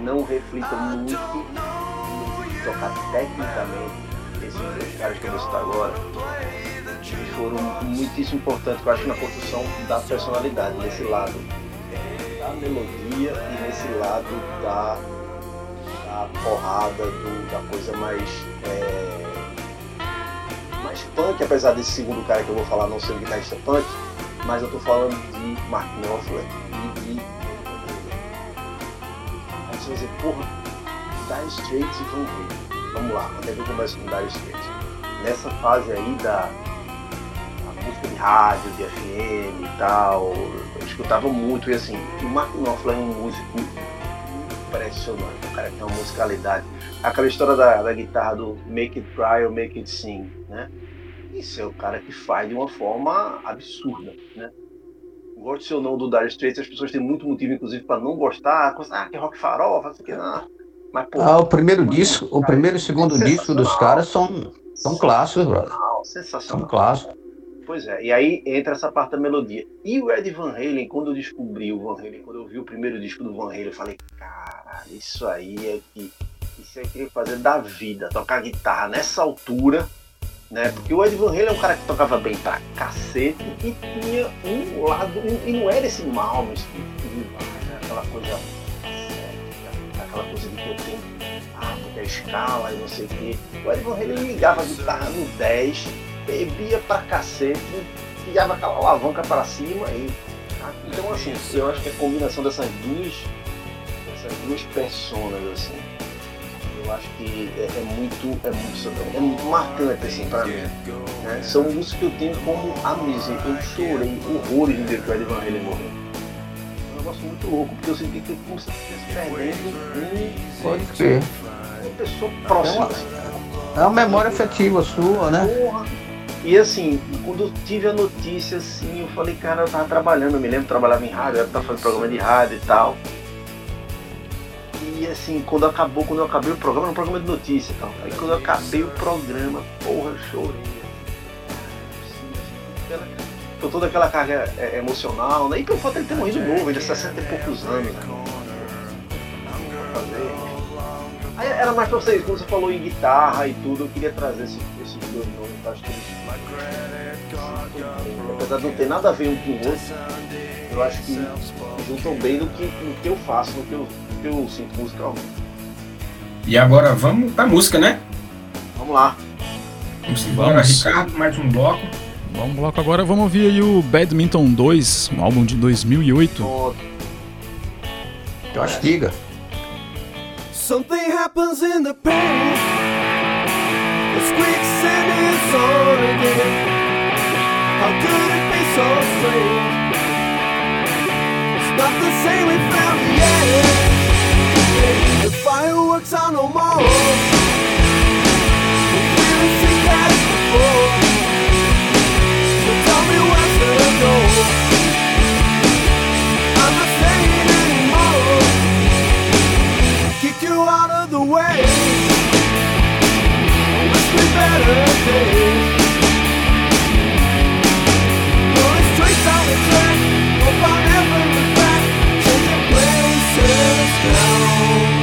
não reflita muito no tocar tecnicamente esses dois caras que eu vou citar agora, eles foram muitíssimo importantes, eu acho, na construção da personalidade, nesse lado da melodia e nesse lado da, da porrada, do, da coisa mais. É, mais punk, apesar desse segundo cara que eu vou falar não ser um guitarrista punk, mas eu tô falando de Mark Knopfler e de. Aí você vai dizer, porra, Dire Straits e vão ver. Vamos lá, onde é que eu começo com Dire Straits? Nessa fase aí da música de rádio, de FM e tal, eu escutava muito e assim, o Mark Knopfler é um músico impressionante, um cara tem uma musicalidade. Aquela história da, da guitarra do Make It Cry ou Make It Sing, né? Isso é o cara que faz de uma forma absurda, né? Goste ou não do Dire Straits, as pessoas têm muito motivo, inclusive, para não gostar. Ah, que rock farol, sei o que, não. Mas, pô, ah, o primeiro disco, o primeiro e o segundo disco dos caras são, são clássicos, brother. Sensacional. São clássicos. Pois é, e aí entra essa parte da melodia. E o Ed Van Halen, quando eu descobri o Van Halen, quando eu vi o primeiro disco do Van Halen, eu falei, caralho, isso aí é que isso eu queria fazer da vida, tocar guitarra nessa altura, né? Porque o Ed Van Halen é um cara que tocava bem pra cacete e tinha um lado, e não era esse mal no né? aquela coisa aquela coisa de que eu tenho ah, muita escala e não sei o quê. O Ed Van Halen ligava a guitarra no 10, bebia pra cacete, tirava aquela alavanca para cima e. Então assim, eu acho que a combinação dessas duas, dessas duas personas, assim, eu acho que é, é muito, é muito, é muito marcante assim para mim. Né? São músicas que eu tenho como amizade. Eu chorei horrores no dia que o Ed Van Halen morreu. É um negócio muito louco, porque eu senti que como se estivesse perdendo um, Pode ser. uma pessoa próxima. assim. É uma memória afetiva sua, né? Porra. E assim, quando eu tive a notícia, assim, eu falei, cara, eu tava trabalhando, eu me lembro, eu trabalhava em rádio, eu tava fazendo programa de rádio e tal. E assim, quando acabou, quando eu acabei o programa, era um programa de notícia e tal. Aí quando eu acabei o programa, porra, eu chorei. Por toda aquela carga é, emocional, né? E pelo fato de ele ter morrido novo, ele é 60 e poucos anos, né? Aí era mais pra vocês, quando você falou em guitarra e tudo, eu queria trazer esse, esses dois nomes, acho que. Apesar de não ter nada a ver um com o outro, eu acho que juntam bem no que, no que eu faço, no que eu, que eu sinto musicalmente. E agora vamos pra música, né? Vamos lá. Vamos embora, Vamos. Ricardo, mais um bloco. Vamos bloco agora, vamos ouvir aí o Badminton 2, um álbum de 2008. Pronto. Castiga. Something happens in the pain. It's quicksand is on again. How could it be so strange? It's not the same we found yet. Fireworks are no more. We feel sick as before. So tell me the door? I'm not anymore kick you out of the way. Wish better days. Straight down the track. Hope I'll never look back. Changing places now.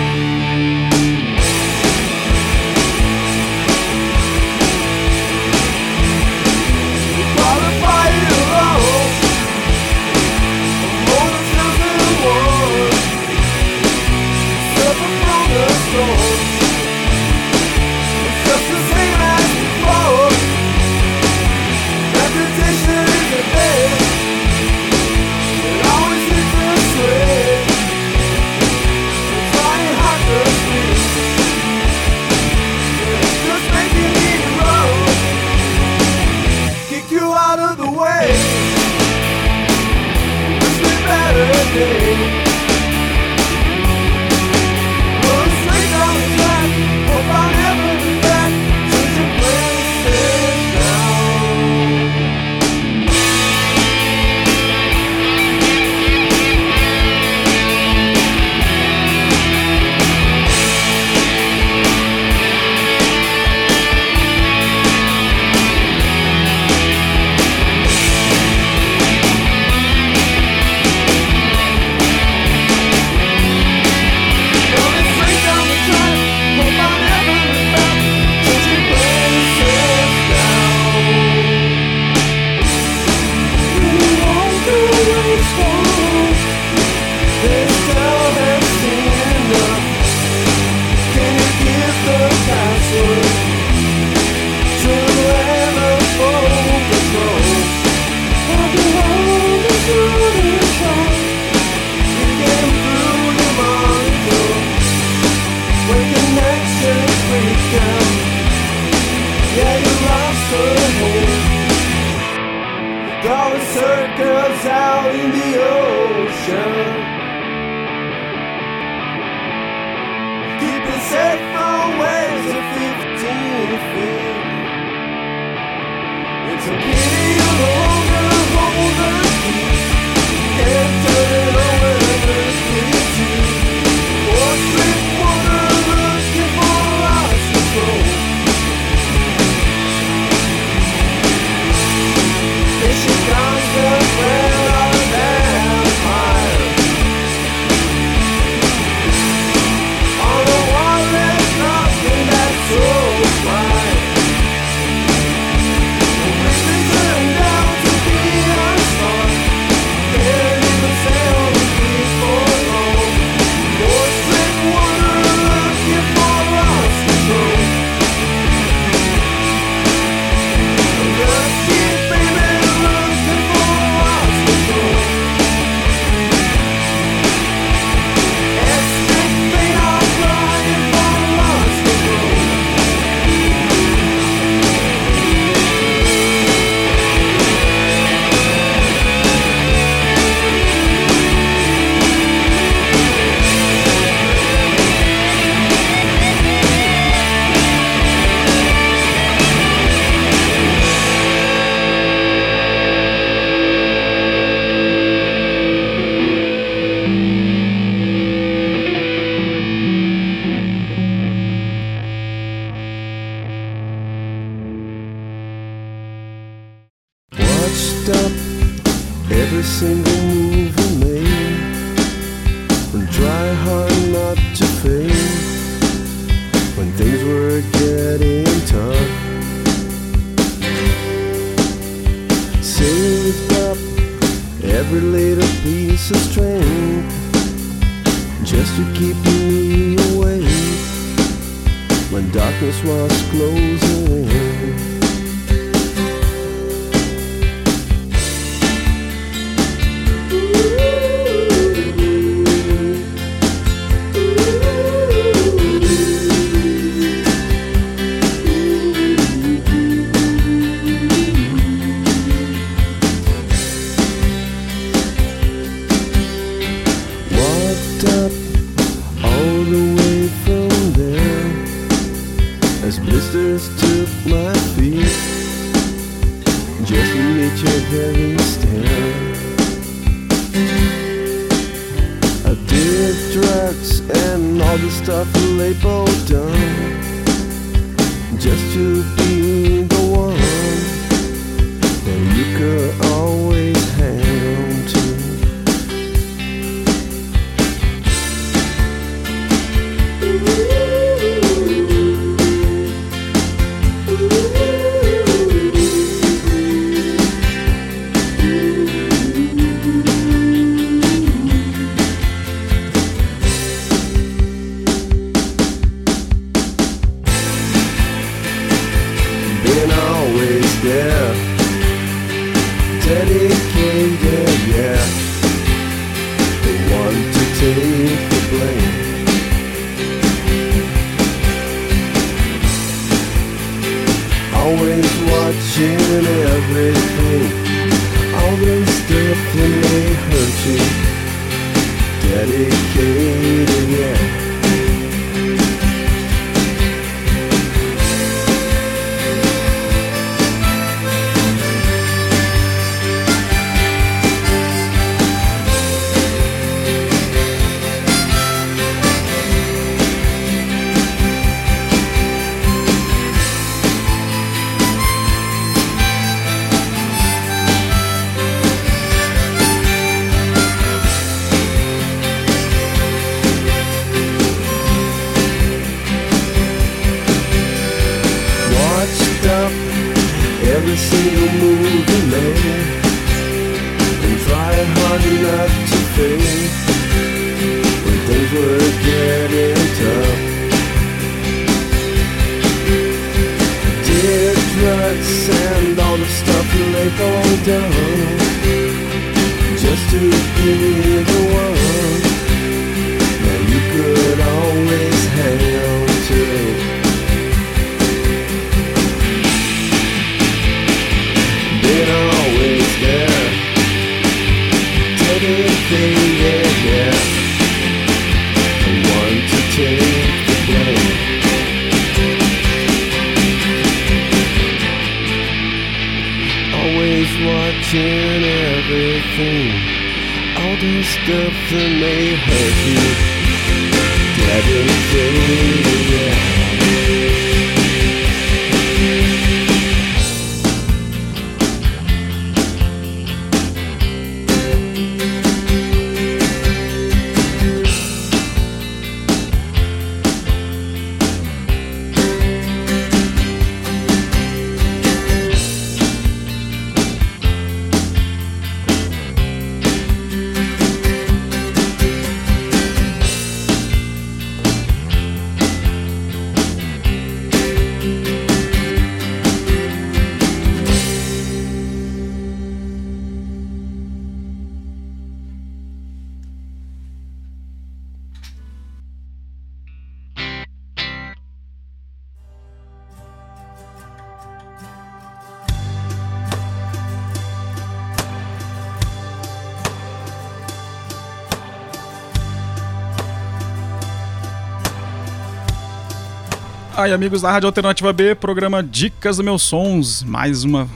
e amigos da Rádio Alternativa B, programa Dicas dos Meus Sons. Mais uma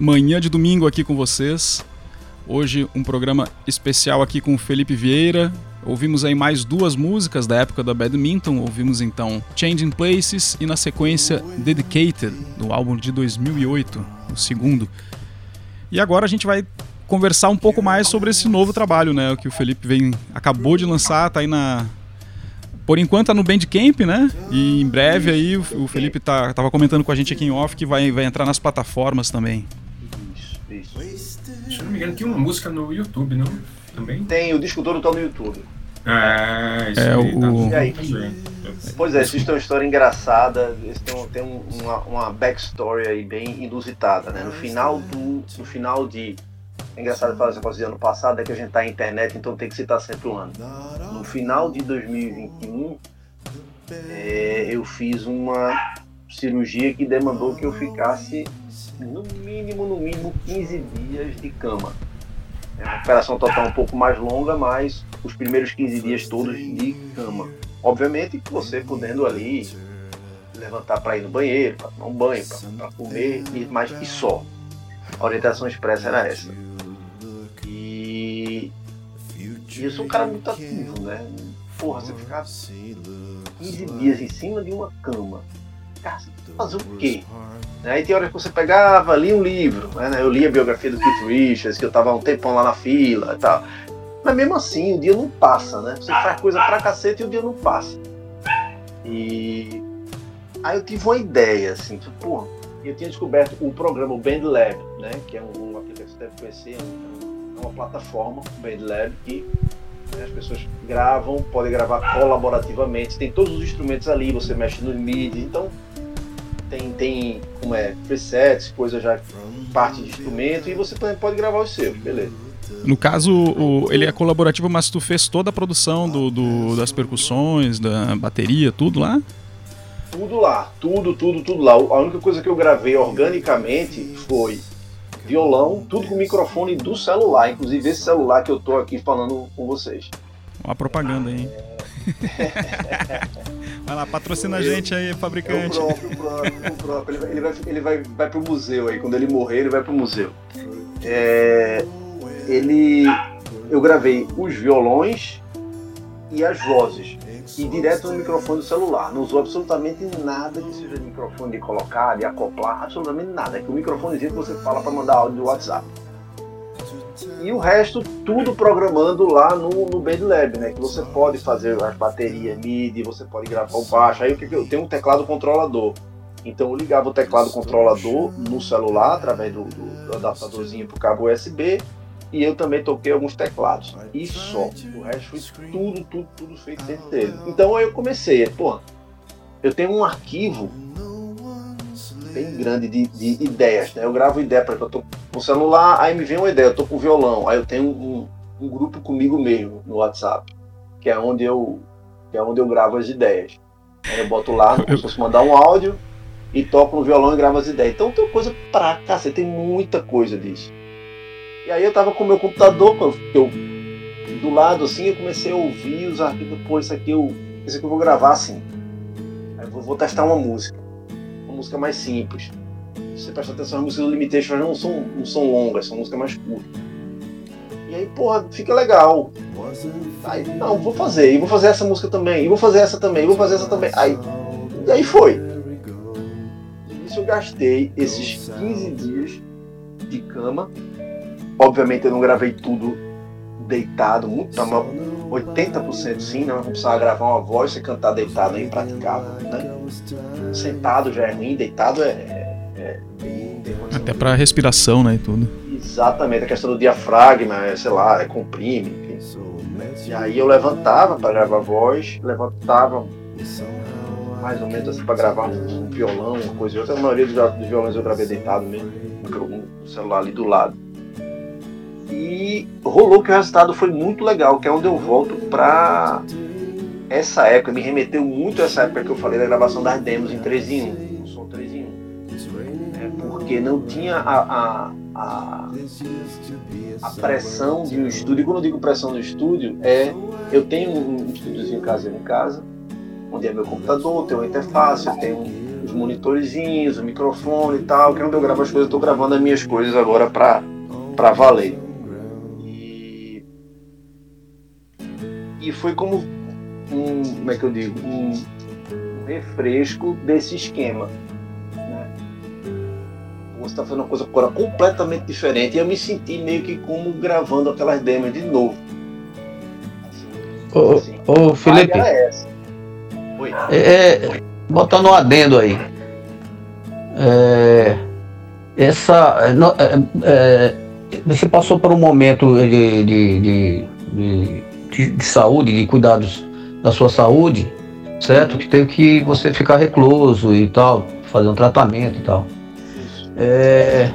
manhã de domingo aqui com vocês. Hoje um programa especial aqui com o Felipe Vieira. Ouvimos aí mais duas músicas da época da Badminton. Ouvimos então Changing Places e na sequência Dedicated, do álbum de 2008, o segundo. E agora a gente vai conversar um pouco mais sobre esse novo trabalho, né, o que o Felipe vem acabou de lançar, tá aí na por enquanto tá no Bandcamp, né? E em breve aí o, o Felipe tá, tava comentando com a gente aqui em off que vai, vai entrar nas plataformas também. Isso, isso. Se não me engano, tem uma música no YouTube, não? Também? Tem, o disco todo tá no YouTube. É, isso é, aí, o... Tá. Aí, tá pois é, existe uma história engraçada, eles têm, tem uma, uma backstory aí bem inusitada, né? No final do. No final de é engraçado falar esse negócio de ano passado, é que a gente tá na internet, então tem que citar sempre o ano. No final de 2021, é, eu fiz uma cirurgia que demandou que eu ficasse no mínimo, no mínimo 15 dias de cama. É uma operação total um pouco mais longa, mas os primeiros 15 dias todos de cama. Obviamente você podendo ali levantar para ir no banheiro, para tomar um banho, para comer, mas e só. A orientação expressa era essa. Eu sou um cara muito ativo, né? Porra, você ficar 15 dias em cima de uma cama. Cara, fazer o quê? Aí tem hora que você pegava, lia um livro, né? Eu li a biografia do Keith Richards, que eu tava um tempão lá na fila e tal. Mas mesmo assim, o dia não passa, né? Você faz coisa pra cacete e o dia não passa. E aí eu tive uma ideia, assim, tipo, pô, eu tinha descoberto o programa o BandLab, né? Que é um, um aplicativo que você deve conhecer, é um- uma plataforma, o BandLab, que né, as pessoas gravam, podem gravar colaborativamente, tem todos os instrumentos ali, você mexe no MIDI, então tem, tem como é, presets, coisa já, parte de instrumento, e você também pode gravar os seus, beleza. No caso, o- ele é colaborativo, mas tu fez toda a produção do, do- das percussões, da bateria, tudo lá? Tudo lá, tudo, tudo, tudo lá. A única coisa que eu gravei organicamente foi violão, tudo com microfone do celular, inclusive esse celular que eu tô aqui falando com vocês. Uma propaganda aí. *laughs* Vai lá, patrocina a gente aí, É o fabricante. próprio, o próprio, o próprio. Ele, vai, ele, vai, ele vai, vai pro museu aí. Quando ele morrer, ele vai pro museu. É, ele. Eu gravei os violões e as vozes. E direto no microfone do celular. Não usou absolutamente nada que seja de microfone de colocar, de acoplar, absolutamente nada. É que o microfonezinho que você fala para mandar áudio do WhatsApp. E o resto, tudo programando lá no, no BandLab, né? Que você pode fazer as baterias MIDI, você pode gravar o baixo. Aí o que eu tenho um teclado controlador. Então eu ligava o teclado controlador no celular através do, do, do adaptadorzinho para o cabo USB e eu também toquei alguns teclados. E só. O resto foi tudo, tudo, tudo feito dentro dele. Então aí eu comecei, pô, eu tenho um arquivo bem grande de, de ideias, né? Eu gravo ideia, para eu tô com o celular, aí me vem uma ideia, eu tô com violão, aí eu tenho um, um grupo comigo mesmo no WhatsApp, que é onde eu, que é onde eu gravo as ideias. Aí eu boto lá, como se fosse mandar um áudio e toco no violão e gravo as ideias. Então tem coisa pra cacete, tem muita coisa disso. E aí eu tava com o meu computador, eu, do lado assim, eu comecei a ouvir os arquivos, pô, isso aqui eu, isso aqui eu vou gravar assim. Aí eu vou, vou testar uma música. Uma música mais simples. Se você prestar atenção, as músicas do Limitation não são, não são longas, são músicas mais curtas. E aí, porra, fica legal. Aí, não, vou fazer, e vou fazer essa música também, e vou fazer essa também, e vou fazer essa também. Aí, e aí foi. Isso eu gastei esses 15 dias de cama. Obviamente eu não gravei tudo deitado, muito, tá, mas 80% sim, não precisava gravar uma voz e cantar deitado é impraticável, né? Sentado já é ruim, deitado é, é, é Até pra respiração, né, e tudo. Exatamente, a questão do diafragma, é, sei lá, é comprime, enfim. E aí eu levantava para gravar a voz, levantava mais ou menos assim para gravar um, um violão, uma coisa e outra. A maioria dos, dos violões eu gravei deitado mesmo, com o celular ali do lado. E rolou que o resultado foi muito legal, que é onde eu volto pra essa época, me remeteu muito a essa época que eu falei da gravação das demos em 3 em 1, o som 3 em 1. É, porque não tinha a, a, a, a pressão de um estúdio. E quando eu digo pressão do estúdio, é eu tenho um estúdiozinho caseiro em casa, onde é meu computador, tem uma interface, eu tenho os monitorezinhos, o microfone e tal, que é onde eu gravo as coisas, eu tô gravando as minhas coisas agora pra, pra valer. E foi como um, como é que eu digo, um, um refresco desse esquema. Né? Você está fazendo uma coisa agora completamente diferente e eu me senti meio que como gravando aquelas demos de novo. Ô, Assim, ô Felipe, essa. Oi. é, botando um adendo aí. É, essa, é, é, é, você passou por um momento de, de, de, de, de saúde, de cuidados da sua saúde, certo? Que teve que você ficar recluso e tal, fazer um tratamento e tal. É,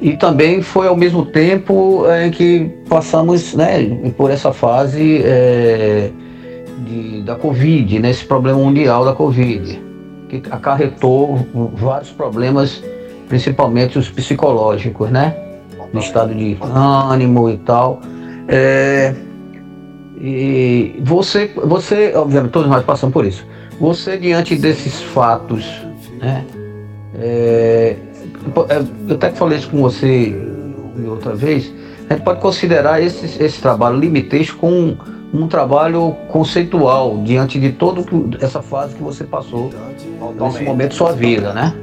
e também foi ao mesmo tempo em que passamos né, por essa fase é, de, da Covid, né, problema mundial da Covid, que acarretou vários problemas, principalmente os psicológicos, né? No estado de ânimo e tal. É, e você, você, obviamente, todos nós passamos por isso. Você, diante desses fatos, né? É, é eu até falei isso com você outra vez, a gente pode considerar esse, esse trabalho Limitation como um, um trabalho conceitual diante de toda essa fase que você passou Totalmente. nesse momento da sua vida, né?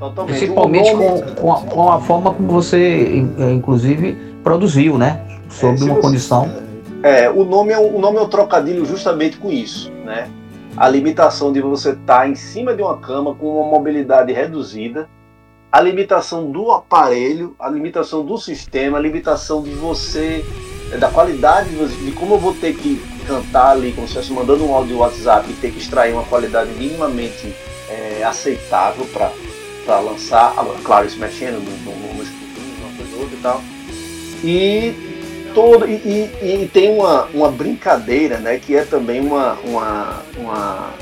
Totalmente. Principalmente com, com a, com, a, forma como você, inclusive, produziu, né? Sob é, uma condição é, o nome é, o nome é um trocadilho justamente com isso, né? A limitação de você estar tá em cima de uma cama com uma mobilidade reduzida, a limitação do aparelho, a limitação do sistema, a limitação de você, é, da qualidade de, como eu vou ter que cantar ali, como se estivesse mandando um áudio WhatsApp e ter que extrair uma qualidade minimamente é, aceitável para lançar, claro, isso mexendo no, no, no, no uma coisa ou outra e tal. E todo. E, e, e, tem uma, uma brincadeira, né? Que é também uma, uma, uma,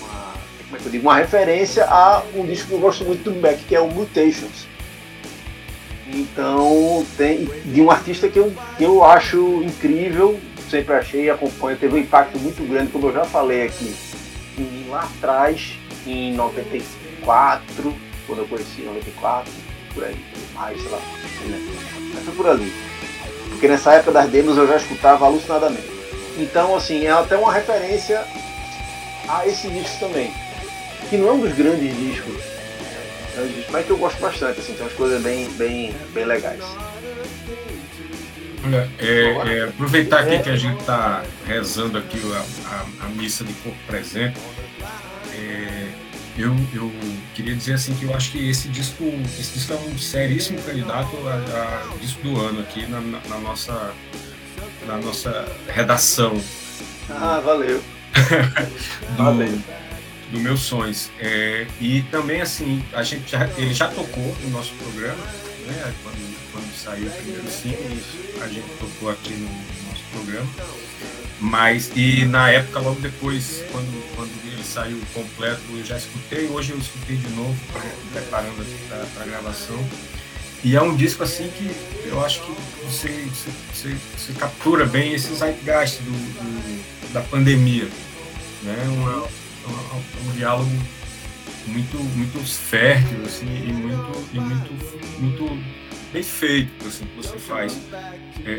uma, como é que eu digo? uma referência a um disco que eu gosto muito do Beck, que é o Mutations. Então, tem de um artista que eu, que eu acho incrível, sempre achei, acompanho, teve um impacto muito grande, como eu já falei aqui, em, lá atrás, em 94, quando eu conheci 94, por aí, mais, sei lá, né? Mas foi por ali porque nessa época das demos eu já escutava alucinadamente. Então, assim, é até uma referência a esse disco também, que não é um dos grandes discos, mas que eu gosto bastante, assim, tem umas coisas bem, bem, bem legais. Olha, é, é, aproveitar aqui que a gente está rezando aqui a, a, a, missa de corpo presente, é, eu, eu queria dizer assim que eu acho que esse disco, esse disco é um seríssimo candidato a, a disco do ano aqui na, na, na, nossa, na nossa redação. Ah, valeu. *laughs* do, valeu. do meus sonhos. É, e também assim, a gente já, ele já tocou no nosso programa, né? Quando, quando saiu o primeiro single, a gente tocou aqui no, no nosso programa. Mas, e na época, logo depois, quando, quando saiu completo, eu já escutei, hoje eu escutei de novo, preparando para a gravação. E é um disco assim que eu acho que você, você, você, captura bem esse zeitgeist do, do, da pandemia. Né? Uma, uma, um diálogo muito, muito fértil assim, e, muito, e muito, muito bem feito assim, que você faz é, é,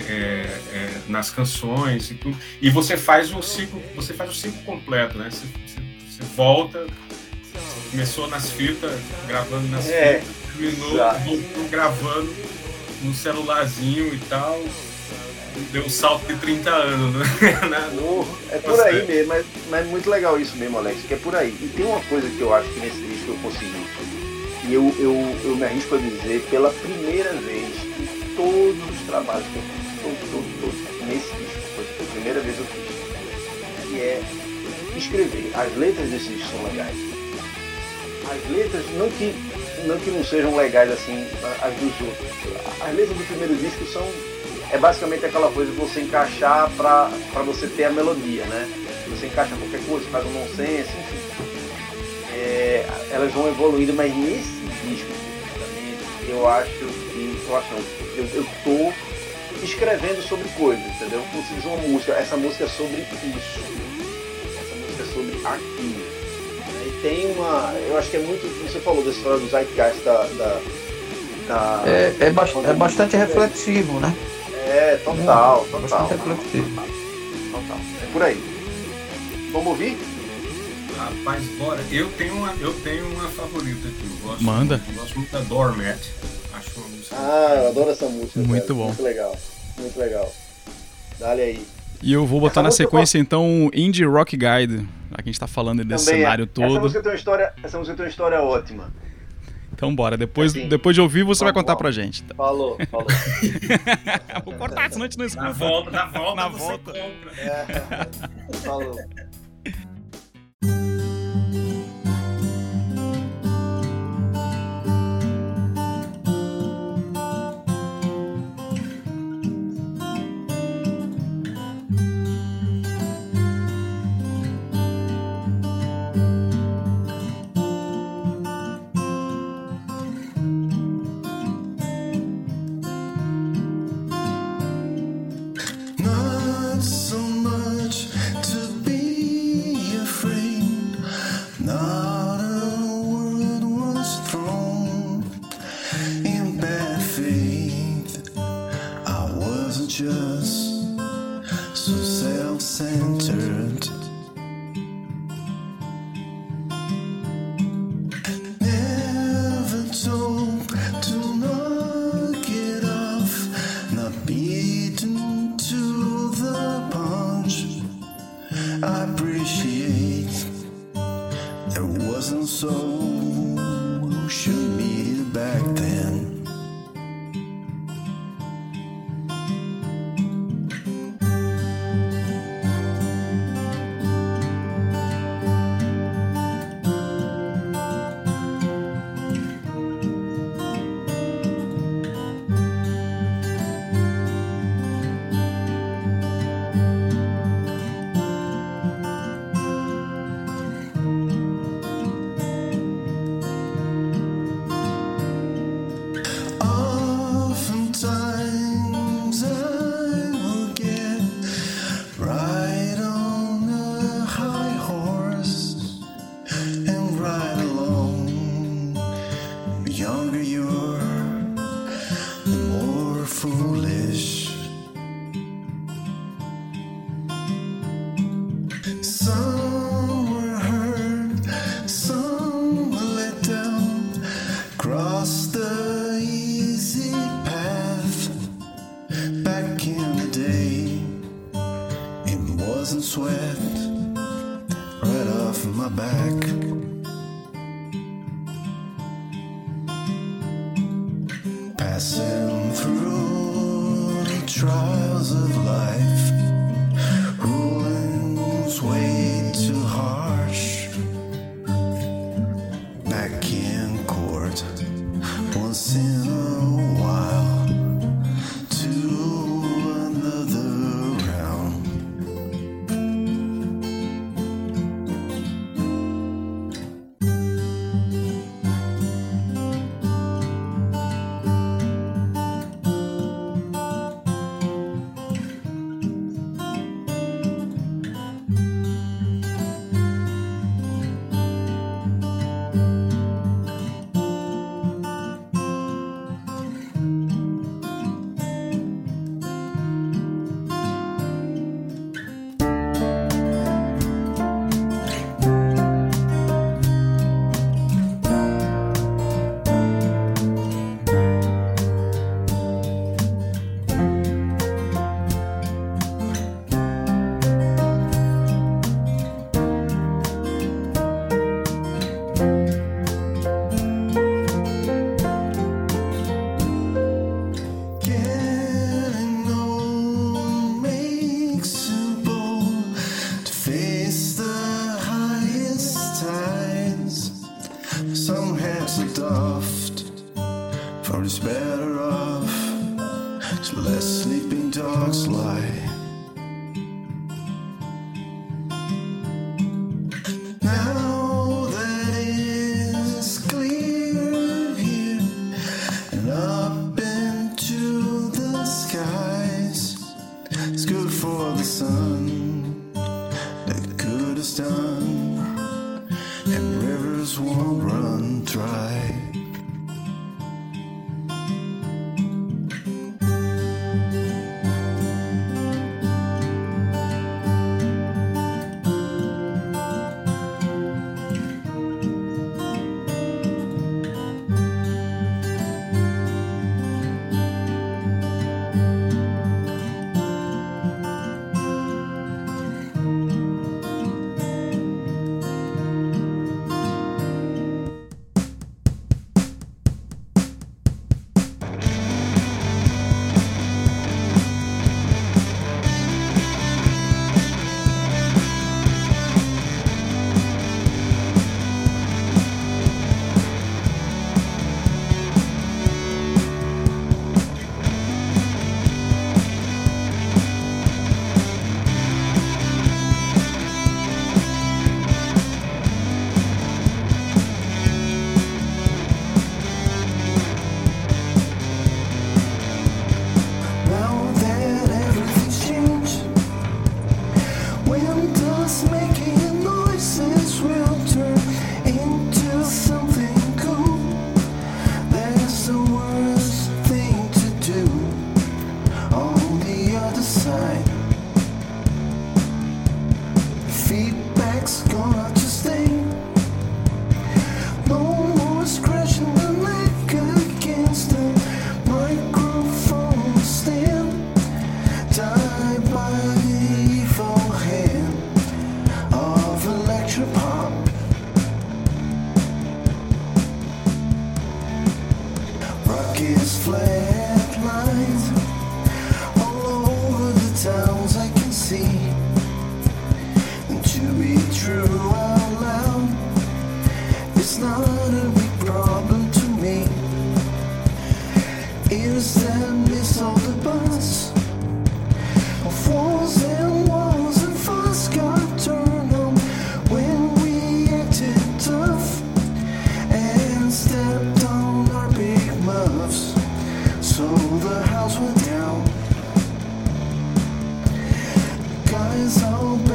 é, nas canções e tudo. E você faz o ciclo, você faz o ciclo completo, né? Você, você volta, começou nas fitas, gravando nas é, fitas, terminou gravando no celularzinho e tal. Deu um salto de 30 anos, né? *laughs* Oh, é por aí mesmo, mas, mas muito legal isso mesmo, Alex, que é por aí. E tem uma coisa que eu acho que nesse disco eu consegui e eu, eu, eu me arrisco a dizer pela primeira vez em todos os trabalhos que eu fiz, todos, todos, todos, nesse disco, foi a primeira vez eu fiz, que é escrever. As letras desse disco são legais. As letras, não que não, que não sejam legais assim, as dos outros. As letras do primeiro disco são. É basicamente aquela coisa de você encaixar para você ter a melodia, né? Você encaixa qualquer coisa, faz um nonsense, enfim é, elas vão evoluindo, mas nesse disco eu acho que eu acho eu, eu tô escrevendo sobre coisas, entendeu? Como se diz uma música, essa música é sobre isso, sobre aquilo. E tem uma, eu acho que é muito, você falou da história do Zeitgeist da, da, da é, é, ba é bastante reflexivo, né? É, total, total. Bastante reflexivo. Total. É por aí. Vamos ouvir? Rapaz, bora. Eu tenho uma, eu tenho uma favorita aqui. Eu gosto, Manda. Eu gosto muito da Doormat. Acho uma música. Ah, eu adoro essa música. Muito cara. bom. Muito legal. Muito legal. Dale aí. E eu vou botar essa na sequência então Indie Rock Guide. Aqui a gente tá falando desse Também é. cenário é. todo. Essa música tem uma história, essa música tem uma história ótima. Então bora, depois, Assim, depois de ouvir você vai vamos contar pra gente. tá? Falou, falou. *laughs* Vou cortar, senão a gente não Na escuta. volta, na volta, Na você volta. compra. É, falou. Guys all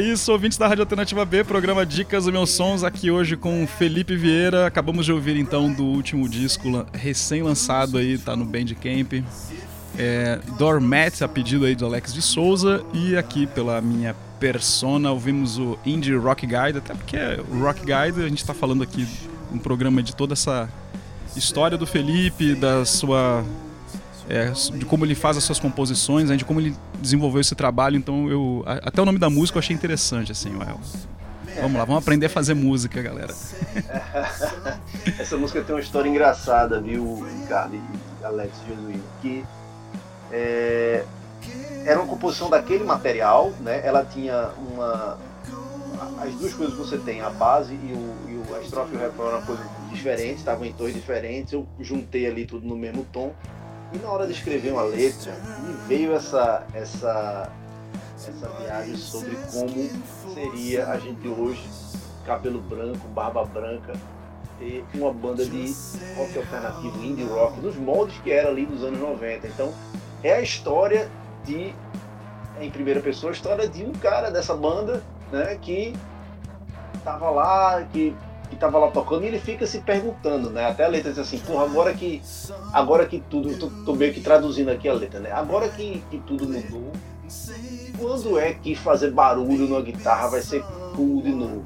isso, ouvintes da Rádio Alternativa B, programa Dicas dos Meus Sons, aqui hoje com Felipe Vieira. Acabamos de ouvir então do último disco la- recém-lançado aí, tá no Bandcamp. É, Doormat, a pedido aí do Alex de Souza. E aqui pela minha persona ouvimos o Indie Rock Guide, até porque o Rock Guide a gente tá falando aqui um programa de toda essa história do Felipe, da sua é, de como ele faz as suas composições, né, de como ele desenvolveu esse trabalho. Então, eu até o nome da música eu achei interessante, assim. ué, Vamos lá, vamos aprender a fazer música, galera. *laughs* Essa música tem uma história engraçada, viu, Ricardo e Alex Jesuíno, que é, era uma composição daquele material, né? Ela tinha uma. As duas coisas que você tem, a base e, o, e a estrofe e o refrão eram uma coisa diferente, estavam em tons diferentes, eu juntei ali tudo no mesmo tom. E na hora de escrever uma letra, me veio essa, essa, essa viagem sobre como seria a gente hoje, cabelo branco, barba branca, ter uma banda de rock alternativo, indie rock, nos moldes que era ali dos anos 90. Então, é a história de, em primeira pessoa, a história de um cara dessa banda, né, que tava lá, que, que tava lá tocando, e ele fica se perguntando, né, até a letra diz assim, porra, agora que, agora que tudo, tô, tô meio que traduzindo aqui a letra, né, agora que, que tudo mudou, quando é que fazer barulho numa guitarra vai ser cool de novo?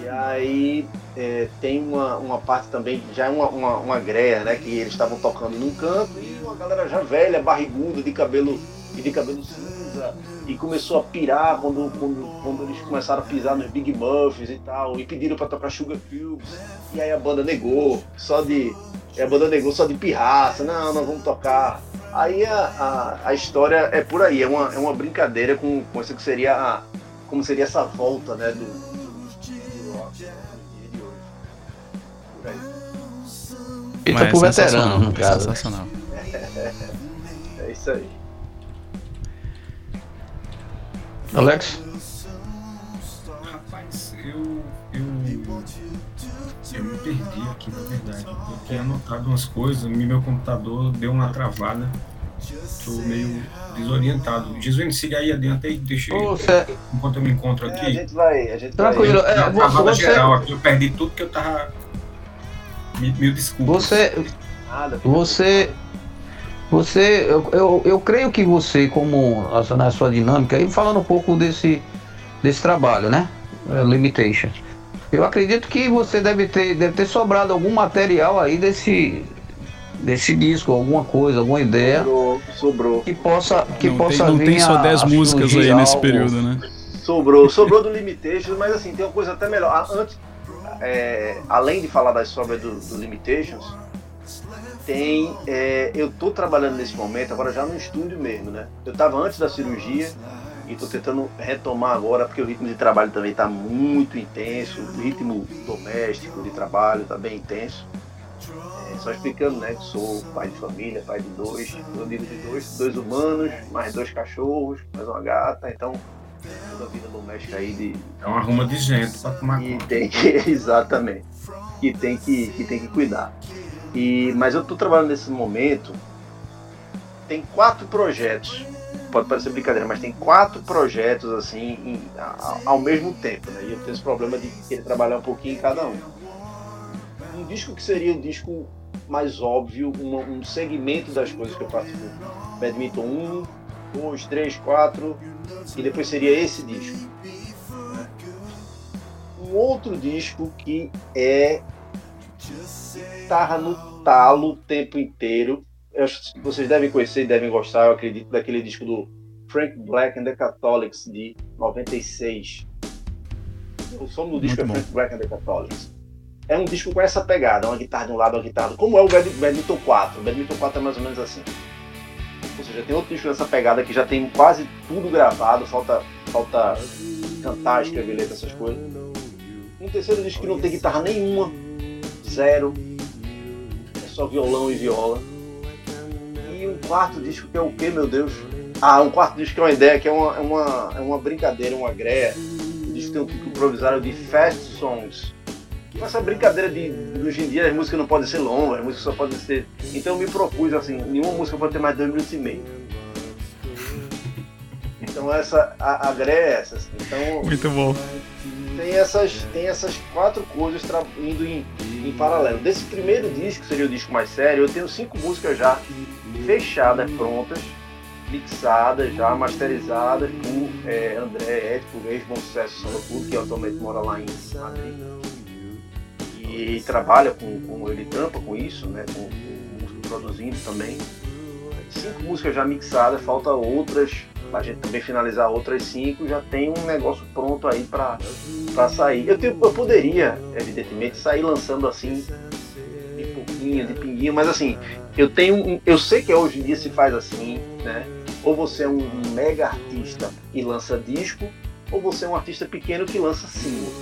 E aí é, tem uma, uma parte também, já é uma, uma, uma greia, né? Que eles estavam tocando num canto e uma galera já velha, barriguda, de cabelo e de cabelo cinza, música e começou a pirar quando, quando, quando eles começaram a pisar nos Big Muffs e tal, e pediram para tocar Sugar Cubes, e aí a banda negou, só de. a banda negou só de pirraça, não, nós vamos tocar. Aí a, a, a história é por aí, é uma, é uma brincadeira com, com isso que seria a, como seria essa volta né, do, do rock de hoje. Por aí. Por é sensacional, veterano, no é caso. Sensacional. *laughs* É isso aí. Alex? Rapaz, eu, eu, eu me perdi aqui, na verdade. Eu tinha anotado umas coisas, meu computador deu uma travada. Tô meio desorientado. Jesuíno, siga aí adiante aí, deixa eu, Você, enquanto eu me encontro É, a aqui. gente vai. A gente Tranquilo. vai. É, uma vo- travada você- geral aqui, eu perdi tudo que eu tava. Me, mil desculpas. você, Nada, Você. Você. Eu, eu, eu creio que você, como na sua dinâmica, e falando um pouco desse, desse trabalho, né? É, Limitation. Eu acredito que você deve ter, deve ter sobrado algum material aí desse, desse disco, alguma coisa, alguma ideia sobrou, sobrou. que possa, que não possa tem, não vir tem só a- 10 a músicas aí nesse algo. período, né? Sobrou, sobrou do Limitations, mas assim, tem uma coisa até melhor. Ah, Antes, é, além de falar das sobras do, do Limitations, tem. é, eu tô trabalhando nesse momento, agora já no estúdio mesmo, né? Eu tava antes da cirurgia e tô tentando retomar agora, porque o ritmo de trabalho também tá muito intenso, o ritmo doméstico de trabalho tá bem intenso. É, só explicando, né, que sou pai de família, pai de dois, eu digo de dois, dois humanos, mais dois cachorros, mais uma gata, então toda a vida doméstica aí de, É uma ruma de gente pra tomar e conta. tem que, *laughs* exatamente, que tem que, que tem que cuidar. E, mas eu estou trabalhando nesse momento, tem quatro projetos, pode parecer brincadeira, mas tem quatro projetos assim em- a- ao mesmo tempo, né? E eu tenho esse problema de querer trabalhar um pouquinho em cada um. Um disco que seria o disco mais óbvio, uma- um segmento das coisas que eu participo. Badminton 1, 2, 3, 4, e depois seria esse disco um outro disco que é guitarra no talo o tempo inteiro. Eu acho que vocês devem conhecer e devem gostar, eu acredito, daquele disco do Frank Black and the Catholics de 96. O som do disco Muito é bom. Frank Black and the Catholics. É um disco com essa pegada, uma guitarra de um lado, uma guitarra Como é o Bad- Badminton 4. O Badminton 4 é mais ou menos assim. Ou seja, tem outro disco dessa pegada que já tem quase tudo gravado, falta, falta cantar, escrever letra, essas coisas. Um terceiro disco que não tem guitarra nenhuma, zero, é só violão e viola. E um quarto disco que é o que, meu Deus? Ah, um quarto disco que é uma ideia, que é uma, é uma, é uma brincadeira, uma greia. O disco tem um título improvisado de Fast Songs. Com essa brincadeira de, de hoje em dia as músicas não podem ser longas, as músicas só podem ser. Então eu me propus assim, nenhuma música pode ter mais de dois minutos e meio. Então essa, a, a é essa. assim. Então Muito bom. tem essas, tem essas quatro coisas indo em, em paralelo. Desse primeiro disco, que seria o disco mais sério, eu tenho cinco músicas já fechadas, prontas, mixadas, já masterizadas por é, André Ético, ex-bom sucesso Clube, que atualmente mora lá em Madrid. E trabalha com, com ele tampa com isso, né? Com, com produzindo também. Cinco músicas já mixadas, falta outras, pra gente também finalizar outras cinco, já tem um negócio pronto aí pra, pra sair. Eu, eu poderia, evidentemente, sair lançando assim, de pouquinho, de pinguinho, mas assim, eu tenho eu sei que hoje em dia se faz assim, né? Ou você é um mega artista e lança disco, ou você é um artista pequeno que lança single.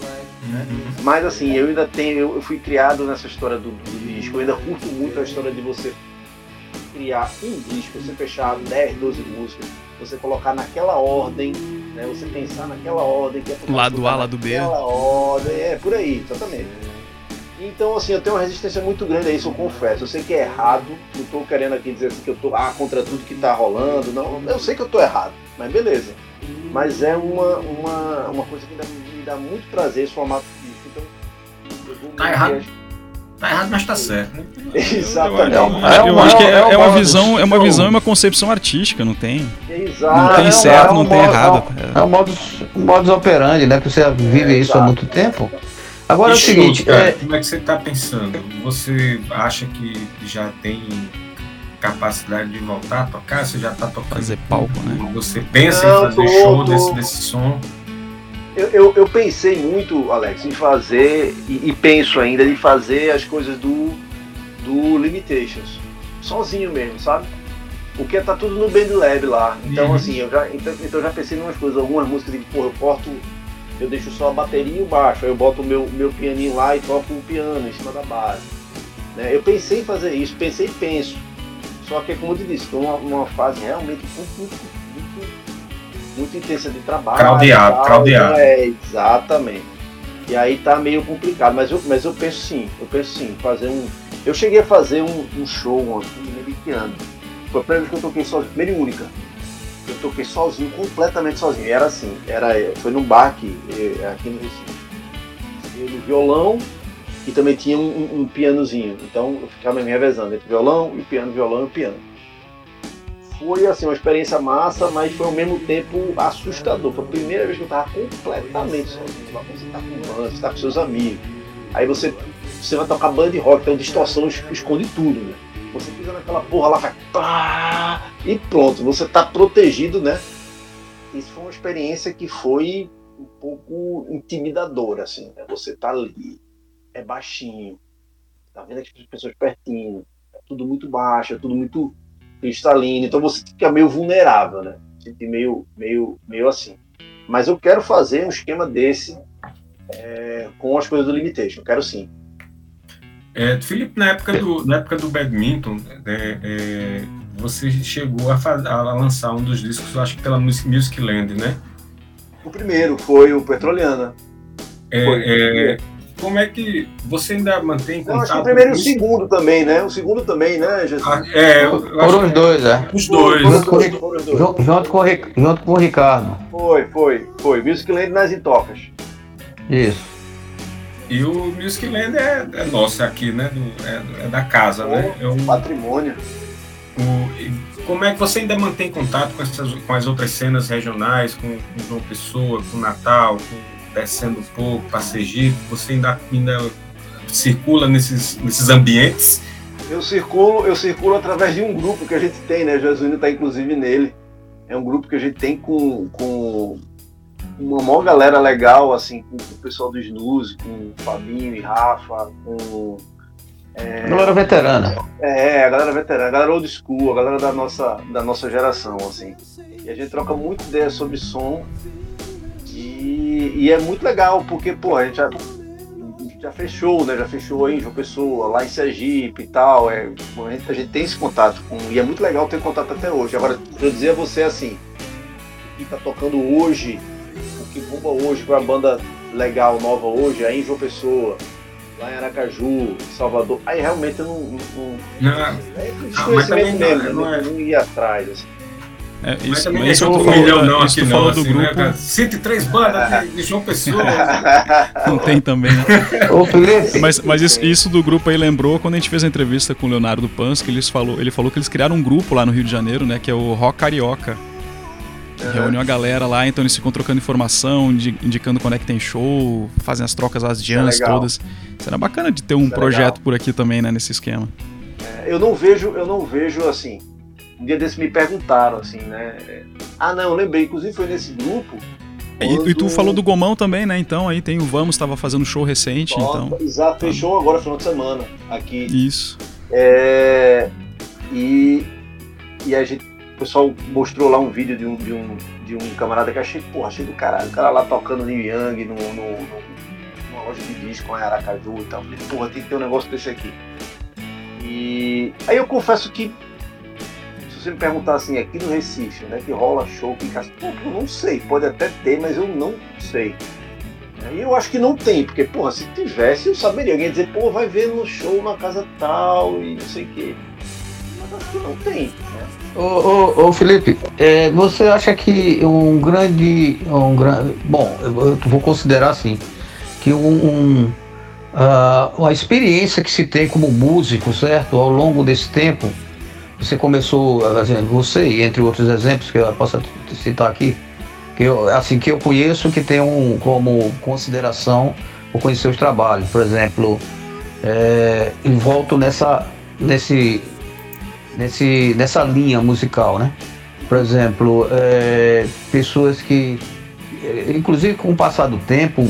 Mas assim, eu ainda tenho, eu fui criado nessa história do, do disco, eu ainda curto muito a história de você criar um disco, você fechar 10, 12 músicas, você colocar naquela ordem, né? Você pensar naquela ordem que é Lado A, lado B. Naquela ordem, é por aí, exatamente. Então, assim, eu tenho uma resistência muito grande a isso, eu confesso. Eu sei que é errado, não tô querendo aqui dizer assim que eu tô ah, contra tudo que tá rolando, não. Eu sei que eu tô errado, mas beleza. Mas é uma, uma, uma coisa que me dá, me dá muito prazer esse formato de disco. Então, eu vou Tá errado. Tá errado, mas tá certo. né? Exatamente. Eu, É uma- é eu uma- acho que é, é é uma uma- visão, é uma show. visão e uma concepção artística, não tem? Exato. Não tem é um- certo, é um não tem modo- errado. É o modus, modus operandi, né? Que você vive É, isso há muito tempo. Agora é o seguinte, cara, é, como é que você tá pensando? Você acha que já tem capacidade de voltar a tocar? Você já está tocando? Fazer palco, né? Você pensa Não, em fazer tô- show tô- Desse, desse som? Eu, eu, eu pensei muito, Alex, em fazer, e, e penso ainda, em fazer as coisas do, do Limitations. Sozinho mesmo, sabe? Porque tá tudo no Band Lab lá. Então, Uhum. assim, eu já, então, então já pensei em umas coisas, algumas músicas de, pô, eu corto, eu deixo só a bateria e o baixo, aí eu boto o meu, meu pianinho lá e toco o piano em cima da base. Né? Eu pensei em fazer isso, pensei e penso. Só que, como eu te disse, estou numa, numa fase realmente muito, intensa de trabalho. Craudiado, e tal, craudiado. É, exatamente. E aí tá meio complicado, mas eu, mas eu penso sim, eu penso sim, fazer um. Eu cheguei a fazer um, um show ontem, não lembro que ano. Foi a primeira vez que eu toquei sozinho, primeira e única. Eu toquei sozinho, completamente sozinho. Era assim, era, foi num bar aqui, eh, aqui no Recife. Eu no violão e também tinha um, um- um pianozinho. Então eu ficava me revezando entre violão e piano, violão e piano. Foi assim, uma experiência massa, mas foi ao mesmo tempo assustador. Foi a primeira vez que eu tava completamente sozinho. Você tá com você tá com seus amigos. Aí você, você vai tocar banda de rock, então distorção es- esconde tudo, né? Você pisa naquela porra lá, vai pá, e pronto, você tá protegido, né? Isso foi uma experiência que foi um pouco intimidadora, assim, né? Você tá ali, é baixinho, tá vendo aquelas pessoas pertinho, é tudo muito baixo, é tudo muito cristalino, então você fica meio vulnerável, né? Sente meio, meio, meio assim. Mas eu quero fazer um esquema desse é, com as coisas do Limitation, quero sim. É, Felipe, na época do, na época do badminton, é, é, você chegou a, a lançar um dos discos, eu acho que pela Mus- Music Land, né? O primeiro foi o Petroliana. É, Foi. Como é que você ainda mantém Eu acho que contato? o primeiro e o segundo também, né? O segundo também, né, Jesus? Ah, é, Foram os dois, é. os dois. Junto com-. Junto, o Ricardo. Foi, foi, foi. Music Land nas intocas. Isso. E o Music Land é, é nosso aqui, né? Do- é, é da casa, né? É um- Patrimônio. o- como é que você ainda mantém contato com, essas, com as outras cenas regionais, com, com João Pessoa, com Natal, com Descendo um pouco, para Sergipe? Você ainda, ainda circula nesses, nesses ambientes? Eu circulo, eu circulo através de um grupo que a gente tem, né? Jesuíno está inclusive nele. É um grupo que a gente tem com, com uma maior galera legal, assim, com, com o pessoal do Snooze, com o Fabinho e Rafa, com. Galera veterana. É, a galera veterana, a galera old school, a galera da nossa, da nossa geração, assim. E a gente troca muita ideia sobre som. E, e é muito legal, porque, pô, a gente já, já fechou, né? Já fechou em João Pessoa, lá em Sergipe e tal. É, a, gente, a gente tem esse contato com. E é muito legal ter contato até hoje. Agora, eu dizer a você assim, o que tá tocando hoje, o que bomba hoje, com a banda legal, nova hoje, aí em João Pessoa, lá em Aracaju, Salvador. Aí realmente eu não. não, não Não, é mas também desconhecimento não- mesmo, né? não é- não, não ir atrás. Assim. É, mas isso, também isso não que é tu um milhão não isso que aqui não, falou do assim, grupo, né? 103 bandas de João Pessoa. *laughs* não tem também, né? Mas, mas isso, isso do grupo aí lembrou quando a gente fez a entrevista com o Leonardo Pans, que eles falou, ele falou que eles criaram um grupo lá no Rio de Janeiro, né? Que é o Rock Carioca. Que reuniu a galera lá, então eles ficam trocando informação, indi- indicando quando é que tem show, fazem as trocas, as jams legal. todas. Será bacana de ter um Isso é projeto legal. por aqui também, né? Nesse esquema. É, eu não vejo, eu não vejo assim. Um dia desses me perguntaram assim, né? Ah, não, lembrei, inclusive foi nesse grupo. E, e tu quando- falou do Gomão também, né? Então aí tem o Vamos, tava fazendo show recente, então. Exato, fechou agora final de semana aqui. Isso. É, e, e a gente, o pessoal mostrou lá um vídeo de um, de um, de um camarada que achei, porra, achei do caralho. O cara lá tocando Neil Young no, no, no- numa loja de disco lá em Aracaju e tal. Falei, porra, tem que ter um negócio desse aqui. E aí eu confesso que, você me perguntar assim, aqui no Recife, né, que rola show, que casa, pô, eu não sei. Pode até ter, mas eu não sei. E eu acho que não tem, porque, porra, se tivesse, eu saberia. Alguém dizer, pô, vai ver no show na casa tal e não sei o quê. Mas acho que não tem. Né? ô, ô, ô, Felipe, é, você acha que um grande. Um grande bom, eu vou considerar assim, que um, um, a experiência que se tem como músico, certo? Ao longo desse tempo, você começou, você, entre outros exemplos que eu possa citar aqui, que eu, assim, que eu conheço que tem um, como consideração por conhecer os trabalhos. Por exemplo, é, e volto nessa, nesse, nesse, nessa linha musical, né? Por exemplo, é, pessoas que, é, inclusive com o passar do tempo,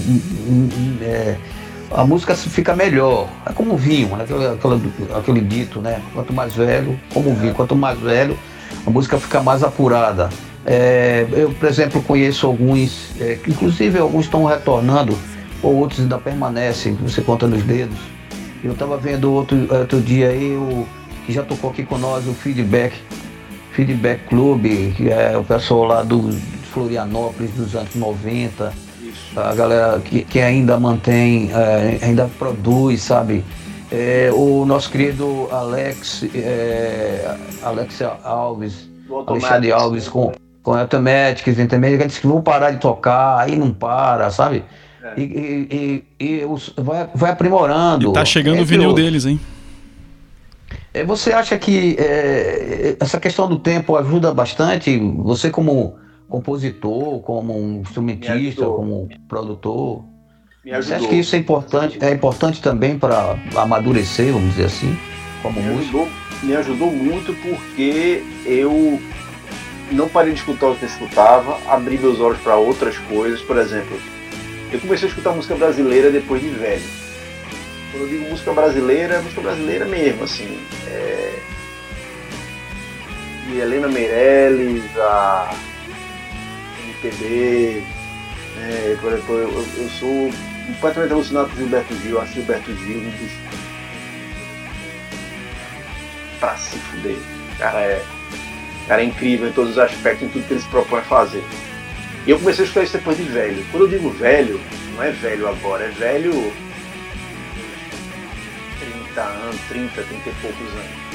é, a música fica melhor. É como vinho, né? aquele, aquele, aquele dito, né? Quanto mais velho, como vinho, quanto mais velho, a música fica mais apurada. É, eu, por exemplo, conheço alguns, é, inclusive alguns estão retornando, ou outros ainda permanecem, você conta nos dedos. Eu estava vendo outro, outro dia aí, o, que já tocou aqui com nós, o Feedback, Feedback Club, que é o pessoal lá do Florianópolis dos anos 90, a galera que, que ainda mantém, é, ainda produz, sabe? É, o nosso querido Alex, é, Alex Alves, Alexandre Alves com, com Automatics, entendeu? Eles que vão parar de tocar, aí não para, sabe? É. E, e, e, e os, vai, vai aprimorando. E tá chegando o vinil outros. deles, hein? É, você acha que é, essa questão do tempo ajuda bastante? Você como compositor, como um instrumentista, como produtor? Você acha que isso é importante? É importante também para amadurecer, vamos dizer assim, como me músico? Ajudou, me ajudou muito porque eu não parei de escutar o que eu escutava, abri meus olhos para outras coisas. Por exemplo, eu comecei a escutar música brasileira depois de velho. Quando eu digo música brasileira, é música brasileira mesmo, assim. É... E Helena Meirelles, a MPB, é, por exemplo, eu, eu, sou completamente alucinado por Gilberto Gil, acho Gilberto Gil um dos. pra se fuder. Cara é cara é incrível em todos os aspectos, em tudo que ele se propõe a fazer. E eu comecei a escutar isso depois de velho. Quando eu digo velho, não é velho agora, é velho 30 anos, 30, 30 e poucos anos.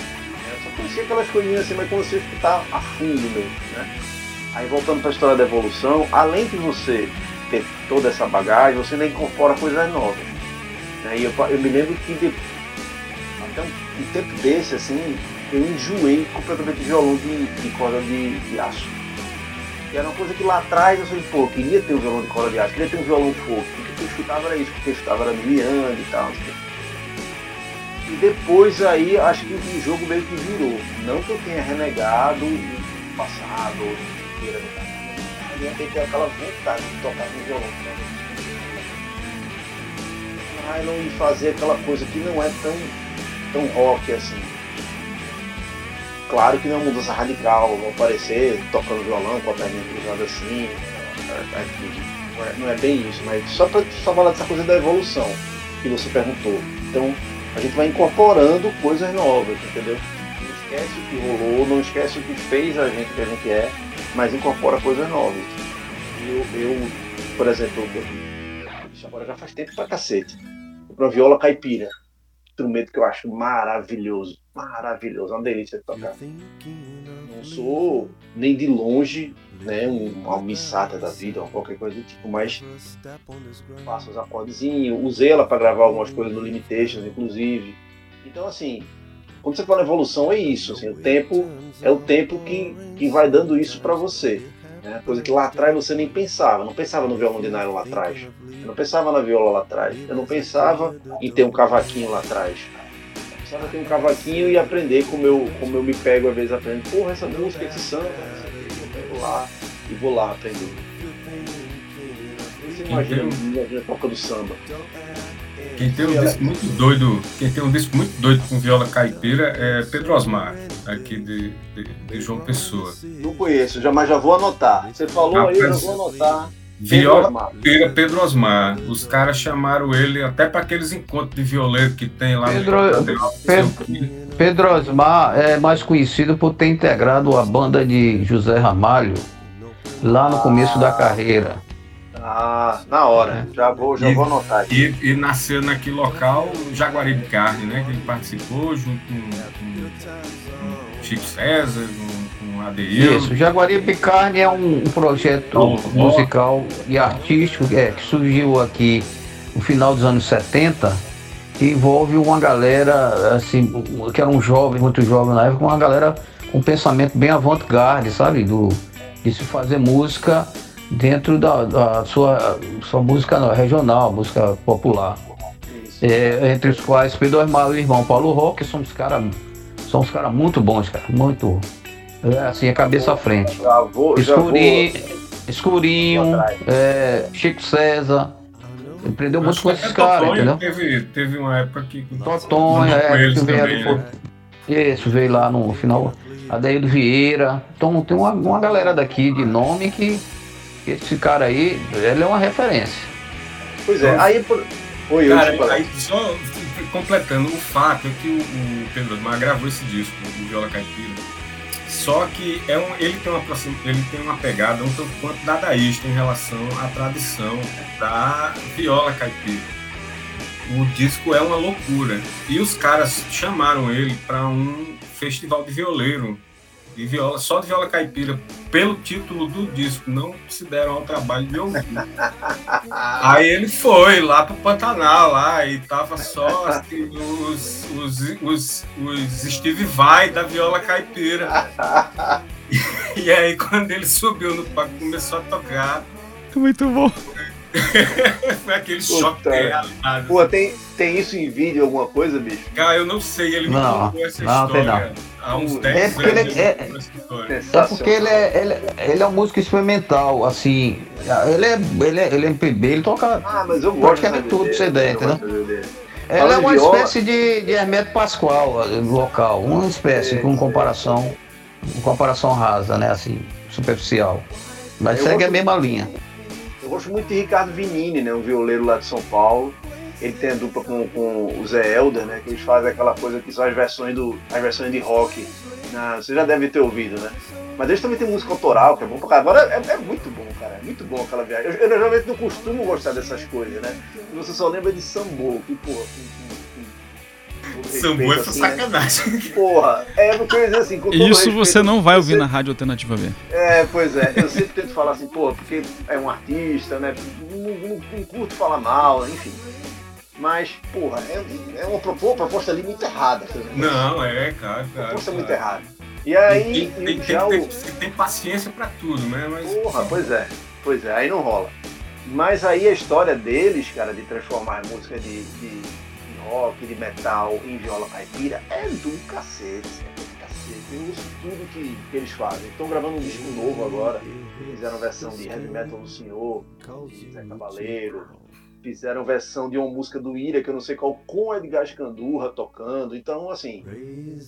Eu só conhecia aquelas coisinhas assim, mas comecei a escutar a fundo mesmo, né? Aí voltando para a história da evolução, além de você ter toda essa bagagem, você ainda incorpora coisas novas. Né? E eu, eu me lembro que de, até um, um tempo desse, assim, eu enjoei completamente de violão de, de corda de, de, aço. E era uma coisa que lá atrás eu falei, pô, queria ter um violão de corda de aço, queria ter um violão fogo. Porque eu escutava era isso, porque eu escutava era Miliang e tal. E depois aí acho que o jogo meio que virou. Não que eu tenha renegado o passado, ou queira Alguém tem que ter aquela vontade de tocar com violão. Mas não ir fazer aquela coisa que não é tão, tão rock assim Claro que não é uma mudança radical, vão aparecer tocando violão com a perninha cruzada assim. É, é, não é bem isso, mas só para só falar dessa coisa da evolução que você perguntou. Então a gente vai incorporando coisas novas, entendeu? Não esquece o que rolou, não esquece o que fez a gente que a gente é, mas incorpora coisas novas. Eu, eu por exemplo, isso agora já faz tempo pra cacete. Pra viola caipira instrumento que eu acho maravilhoso. Maravilhoso, uma delícia de tocar. Não sou nem de longe né, um almissata da vida ou qualquer coisa do tipo, mas faço os acordezinhos, usei ela para gravar algumas coisas no Limitations, inclusive. Então, assim, quando você fala evolução, é isso. Assim, o tempo é o tempo que, que vai dando isso para você. Né? Coisa que lá atrás você nem pensava. Não pensava no violão de nylon lá atrás. Eu não pensava na viola lá atrás. Eu não pensava em ter um cavaquinho lá atrás. Eu pensava em ter um cavaquinho e aprender como eu, como eu me pego às vezes aprendendo. Porra, essa música, esse samba, eu pego lá e vou lá aprender. Você imagina, imagina a toca do samba. Quem tem um disco muito doido, quem tem um disco muito doido com viola caipira é Pedro Osmar, aqui de, de, de João Pessoa. Não conheço, já, mas já vou anotar. Você falou ah, aí, eu já vou anotar. Viola caipira Pedro Osmar. Os caras chamaram ele até para aqueles encontros de violeiro que tem lá Pedro, no Pedro, Pedro Osmar é mais conhecido por ter integrado a banda de José Ramalho lá no começo da carreira. Ah, na hora. É. Já vou, já e, vou anotar. E, e, nasceu naquele local o Jaguari de Carne, né? Que ele participou junto com, com, com Chico César, com, com Adeil. Isso, Jaguari de Carne é um, um projeto musical e artístico é, que surgiu aqui no final dos anos 70 que envolve uma galera, assim, que era um jovem, muito jovem na época, uma galera com um pensamento bem avant-garde, sabe? Do, de se fazer música dentro da, da sua, sua música regional, música popular. É, entre os quais Pedro Armado e o irmão Paulo Roque são os caras São uns caras muito bons, cara. Muito. É, assim, a cabeça à frente. Já vou, já vou. Escurinho, é, Chico César. Aprendeu muito com esses até caras, entendeu? Teve, teve uma época que. Totonho, é, que veio também, depois. né? Isso, veio lá no final. Adaildo Vieira. Então tem uma, uma galera daqui de nome que esse cara aí, ele é uma referência. Pois é, aí por. Oi, eu Cara, desculpa. aí só completando, o fato é que o, o Pedro Osmar gravou esse disco, o Viola Caipira. Só que é um, ele, tem uma, ele tem uma pegada um tanto quanto dadaísta em relação à tradição da viola caipira. O disco é uma loucura. E os caras chamaram ele para um festival de violeiro, de viola, só de viola caipira, pelo título do disco. Não se deram ao trabalho de ouvir. *laughs* Aí ele foi lá pro Pantanal lá e tava só assim, os, os, os, os Steve Vai da viola caipira. *laughs* E aí quando ele subiu no palco começou a tocar, Muito bom. *laughs* foi aquele Puta. choque de realidade. Pô, tem, tem isso em vídeo, alguma coisa, bicho? Cara, eu não sei, ele me Não, contou essa não, tem história há uns É 10 porque ele- anos. é- ele contou essa história. É porque ele é, ele, ele é um músico experimental, assim. Ele é, ele é, ele é MPB, ele toca. Ah, mas eu gosto Praticamente tudo entendeu? dessa ideia. Ela é uma viola- espécie de, de Hermeto Pascoal local, uma espécie É, com é. comparação, com comparação rasa, né? Assim, superficial. Mas Eu segue gosto- a mesma linha. Eu gosto muito de Ricardo Vinini, né? Um violeiro lá de São Paulo. Ele tem a dupla com, com o Zé Elder, né? Que eles fazem aquela coisa que são as versões, do, as versões de rock. Na, você já deve ter ouvido, né? Mas eles também têm música autoral, que é bom pra caralho. Agora é, é muito bom, cara. É muito bom aquela viagem. Eu, eu geralmente não costumo gostar dessas coisas, né? Você só lembra de Sambo, que porra. Sambo é assim, né? sacanagem. Porra, é porque eu ia dizer assim, com todo Isso respeito, você não vai ouvir você- na Rádio Alternativa B. é, pois é, eu sempre tento falar assim, pô, porque é um artista, né? Não, não- não curto falar mal, enfim. Mas, porra, é, é uma uma proposta ali muito errada. Não, é, cara. Uma cara, proposta muito cara. errada. E aí, Tem, tem, tem, já tem, o. tem, tem paciência pra tudo, né? Mas, Porra, pois é, pois é, aí não rola. Mas aí a história deles, cara, de transformar a música de, de, de rock, de metal em viola caipira é do cacete, é do cacete. Eu uso tudo que, que eles fazem. Estão gravando um disco novo agora, fizeram versão de Heavy Metal do Senhor, Zé Cavaleiro, fizeram versão de uma música do Ira, que eu não sei qual, com Edgar Scandurra tocando. Então, assim,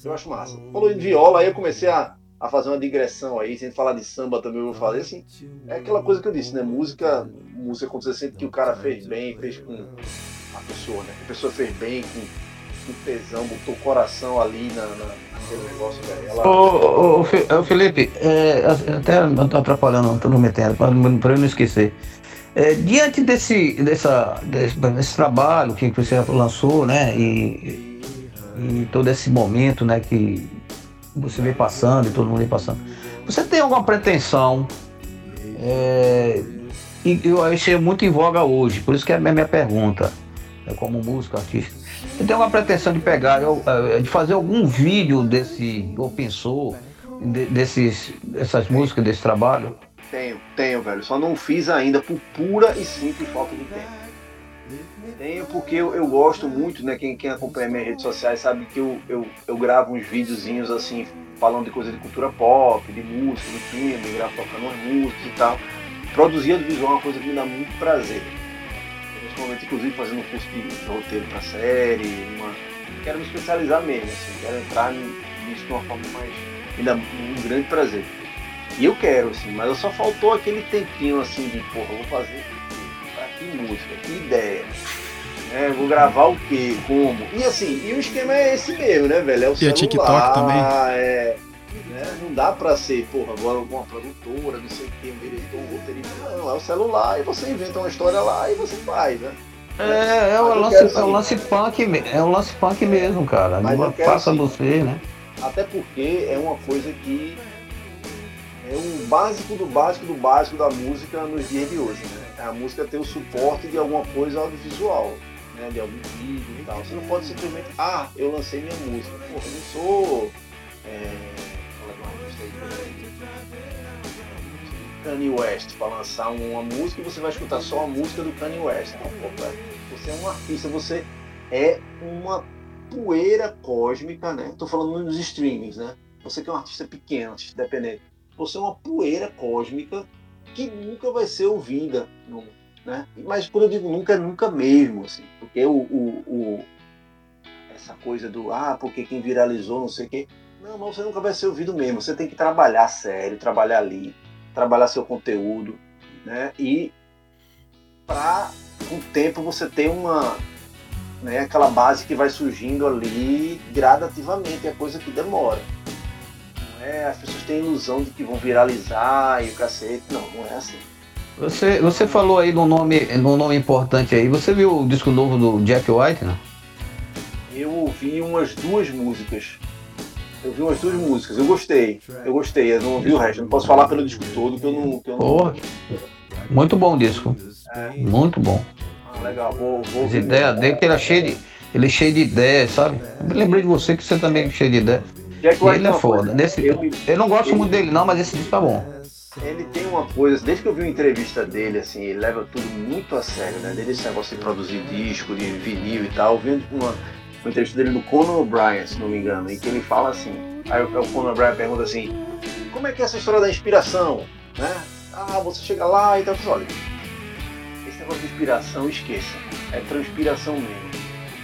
eu acho massa. Falou em viola, aí eu comecei a, a fazer uma digressão aí, sem falar de samba também eu vou fazer, assim, é aquela coisa que eu disse, né? Música, música você sente que o cara fez bem, fez com a pessoa, né? A pessoa fez bem, com, com tesão, botou o coração ali na, na, negócio, velho. Ela... Ô, Felipe, é, até eu tô atrapalhando, tô me metendo, não pra eu não esquecer. É, diante desse, dessa, desse, desse trabalho que você lançou, né, e, e todo esse momento, né, que você vem passando e todo mundo vem passando, você tem alguma pretensão? É, e eu achei muito em voga hoje, por isso que é a minha pergunta, né, como músico, artista. Você tem alguma pretensão de pegar, eh, de fazer algum vídeo desse, ou pensou, de- desses, dessas músicas, desse trabalho? Tenho, tenho, velho. Só não fiz ainda por pura e simples falta de tempo. Tenho porque eu, eu gosto muito, né? Quem, quem acompanha minhas redes sociais sabe que eu, eu, eu gravo uns videozinhos assim, falando de coisa de cultura pop, de música, de filme, gravo tocando umas músicas e tal. Produzir audiovisual é uma coisa que me dá muito prazer. Nesse momento, inclusive, fazendo um curso de roteiro para série, uma... quero me especializar mesmo, assim, quero entrar nisso de uma forma mais. me dá um grande prazer. E eu quero, assim, mas só faltou aquele tempinho assim de, porra, eu vou fazer o quê? Pra que música? Que ideia? Né? Vou gravar o quê? Como? E assim, e o esquema é esse mesmo, né, velho? É o E a celular, TikTok também. É, né? Não dá pra ser, porra, agora uma produtora, não sei o que, um diretor, um roteirista. Não, é o celular e você inventa uma história lá e você faz, né? É, é, o, lance, quero é o sim. lance punk, me- é o lance punk mesmo, cara. Mas Não quero faça sim. você, né? Até porque é uma coisa que é um básico do básico do básico da música nos dias de hoje, né? A música tem o suporte de alguma coisa audiovisual, né? De algum vídeo e tal. Você não pode simplesmente, ah, eu lancei minha música. Pô, eu não sou. É, é o exemplo? Kanye West para lançar uma música e você vai escutar só a música do Kanye West. Não, pô, você é um artista, você é uma poeira cósmica, né? Tô falando nos streamings, né? Você que é um artista pequeno, independente, você é uma poeira cósmica que nunca vai ser ouvida, né? Mas quando eu digo nunca, é nunca mesmo, assim, porque o, o, o essa coisa do ah, porque quem viralizou, não sei o quê. Não, mas você nunca vai ser ouvido mesmo. Você tem que trabalhar sério, trabalhar ali, trabalhar seu conteúdo, né? E para com o tempo você ter uma né, aquela base que vai surgindo ali gradativamente, é coisa que demora. Não é, as pessoas têm a ilusão de que vão viralizar e o cacete. Não, não é assim. Você, você falou aí num nome, num nome importante aí. Você viu o disco novo do Jack White, não? Eu ouvi umas duas músicas. Eu vi umas duas músicas, eu gostei. Eu gostei, eu não ouvi o resto. Não posso falar pelo disco todo que eu não. Que eu não... Muito bom o disco. É. Muito bom. Ah, legal, vou, vou As ideias dele, que ele é cheio de. Ele é cheio de ideias, sabe? Eu lembrei de você que você também é cheio de ideias. Ele é foda. Nesse, eu, eu não gosto muito dele não, mas esse disco tá bom. Ele tem uma coisa, desde que eu vi uma entrevista dele, assim, ele leva tudo muito a sério, né? Desde esse negócio de produzir disco, de vinil e tal, vendo uma, uma entrevista dele no Conan O'Brien, se não me engano, em que ele fala assim, aí o Conan O'Brien pergunta assim, como é que é essa história da inspiração, né? Ah, você chega lá e então, olha, esse negócio de inspiração, esqueça, é transpiração mesmo.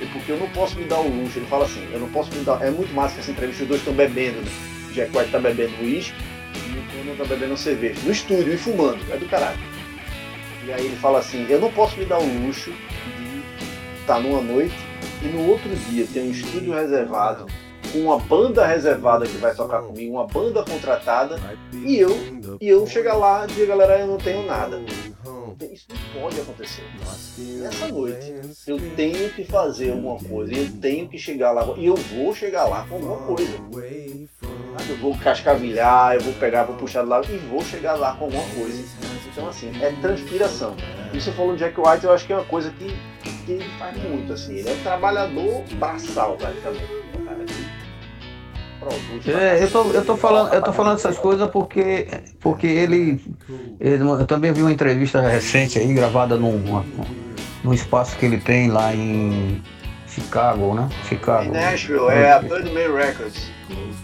Porque eu não posso me dar o luxo, ele fala assim, eu não posso me dar, é muito massa que essa entrevista, os dois estão bebendo, né? O Jack White tá bebendo uísque e o Conan tá bebendo cerveja, no estúdio e fumando, é do caralho. E aí ele fala assim, eu não posso me dar o luxo de estar numa noite e no outro dia tem um estúdio reservado, com uma banda reservada que vai tocar comigo, uma banda contratada, e eu, e eu chegar lá e dizer, galera, eu não tenho nada. Isso não pode acontecer. Nessa noite, eu tenho que fazer alguma coisa, eu tenho que chegar lá, e eu vou chegar lá com alguma coisa. Eu vou cascavilhar, eu vou pegar, vou puxar do lado e vou chegar lá com alguma coisa. Então, assim, é transpiração. Você falou Jack White, eu acho que é uma coisa que, que ele faz muito, assim. Ele é um trabalhador braçal, praticamente. É, eu tô, eu tô falando, eu tô falando essas coisas porque, porque ele, ele, eu também vi uma entrevista recente aí gravada num, num espaço que ele tem lá em Chicago, né? Chicago. Em Nashville, é a Third Man Records.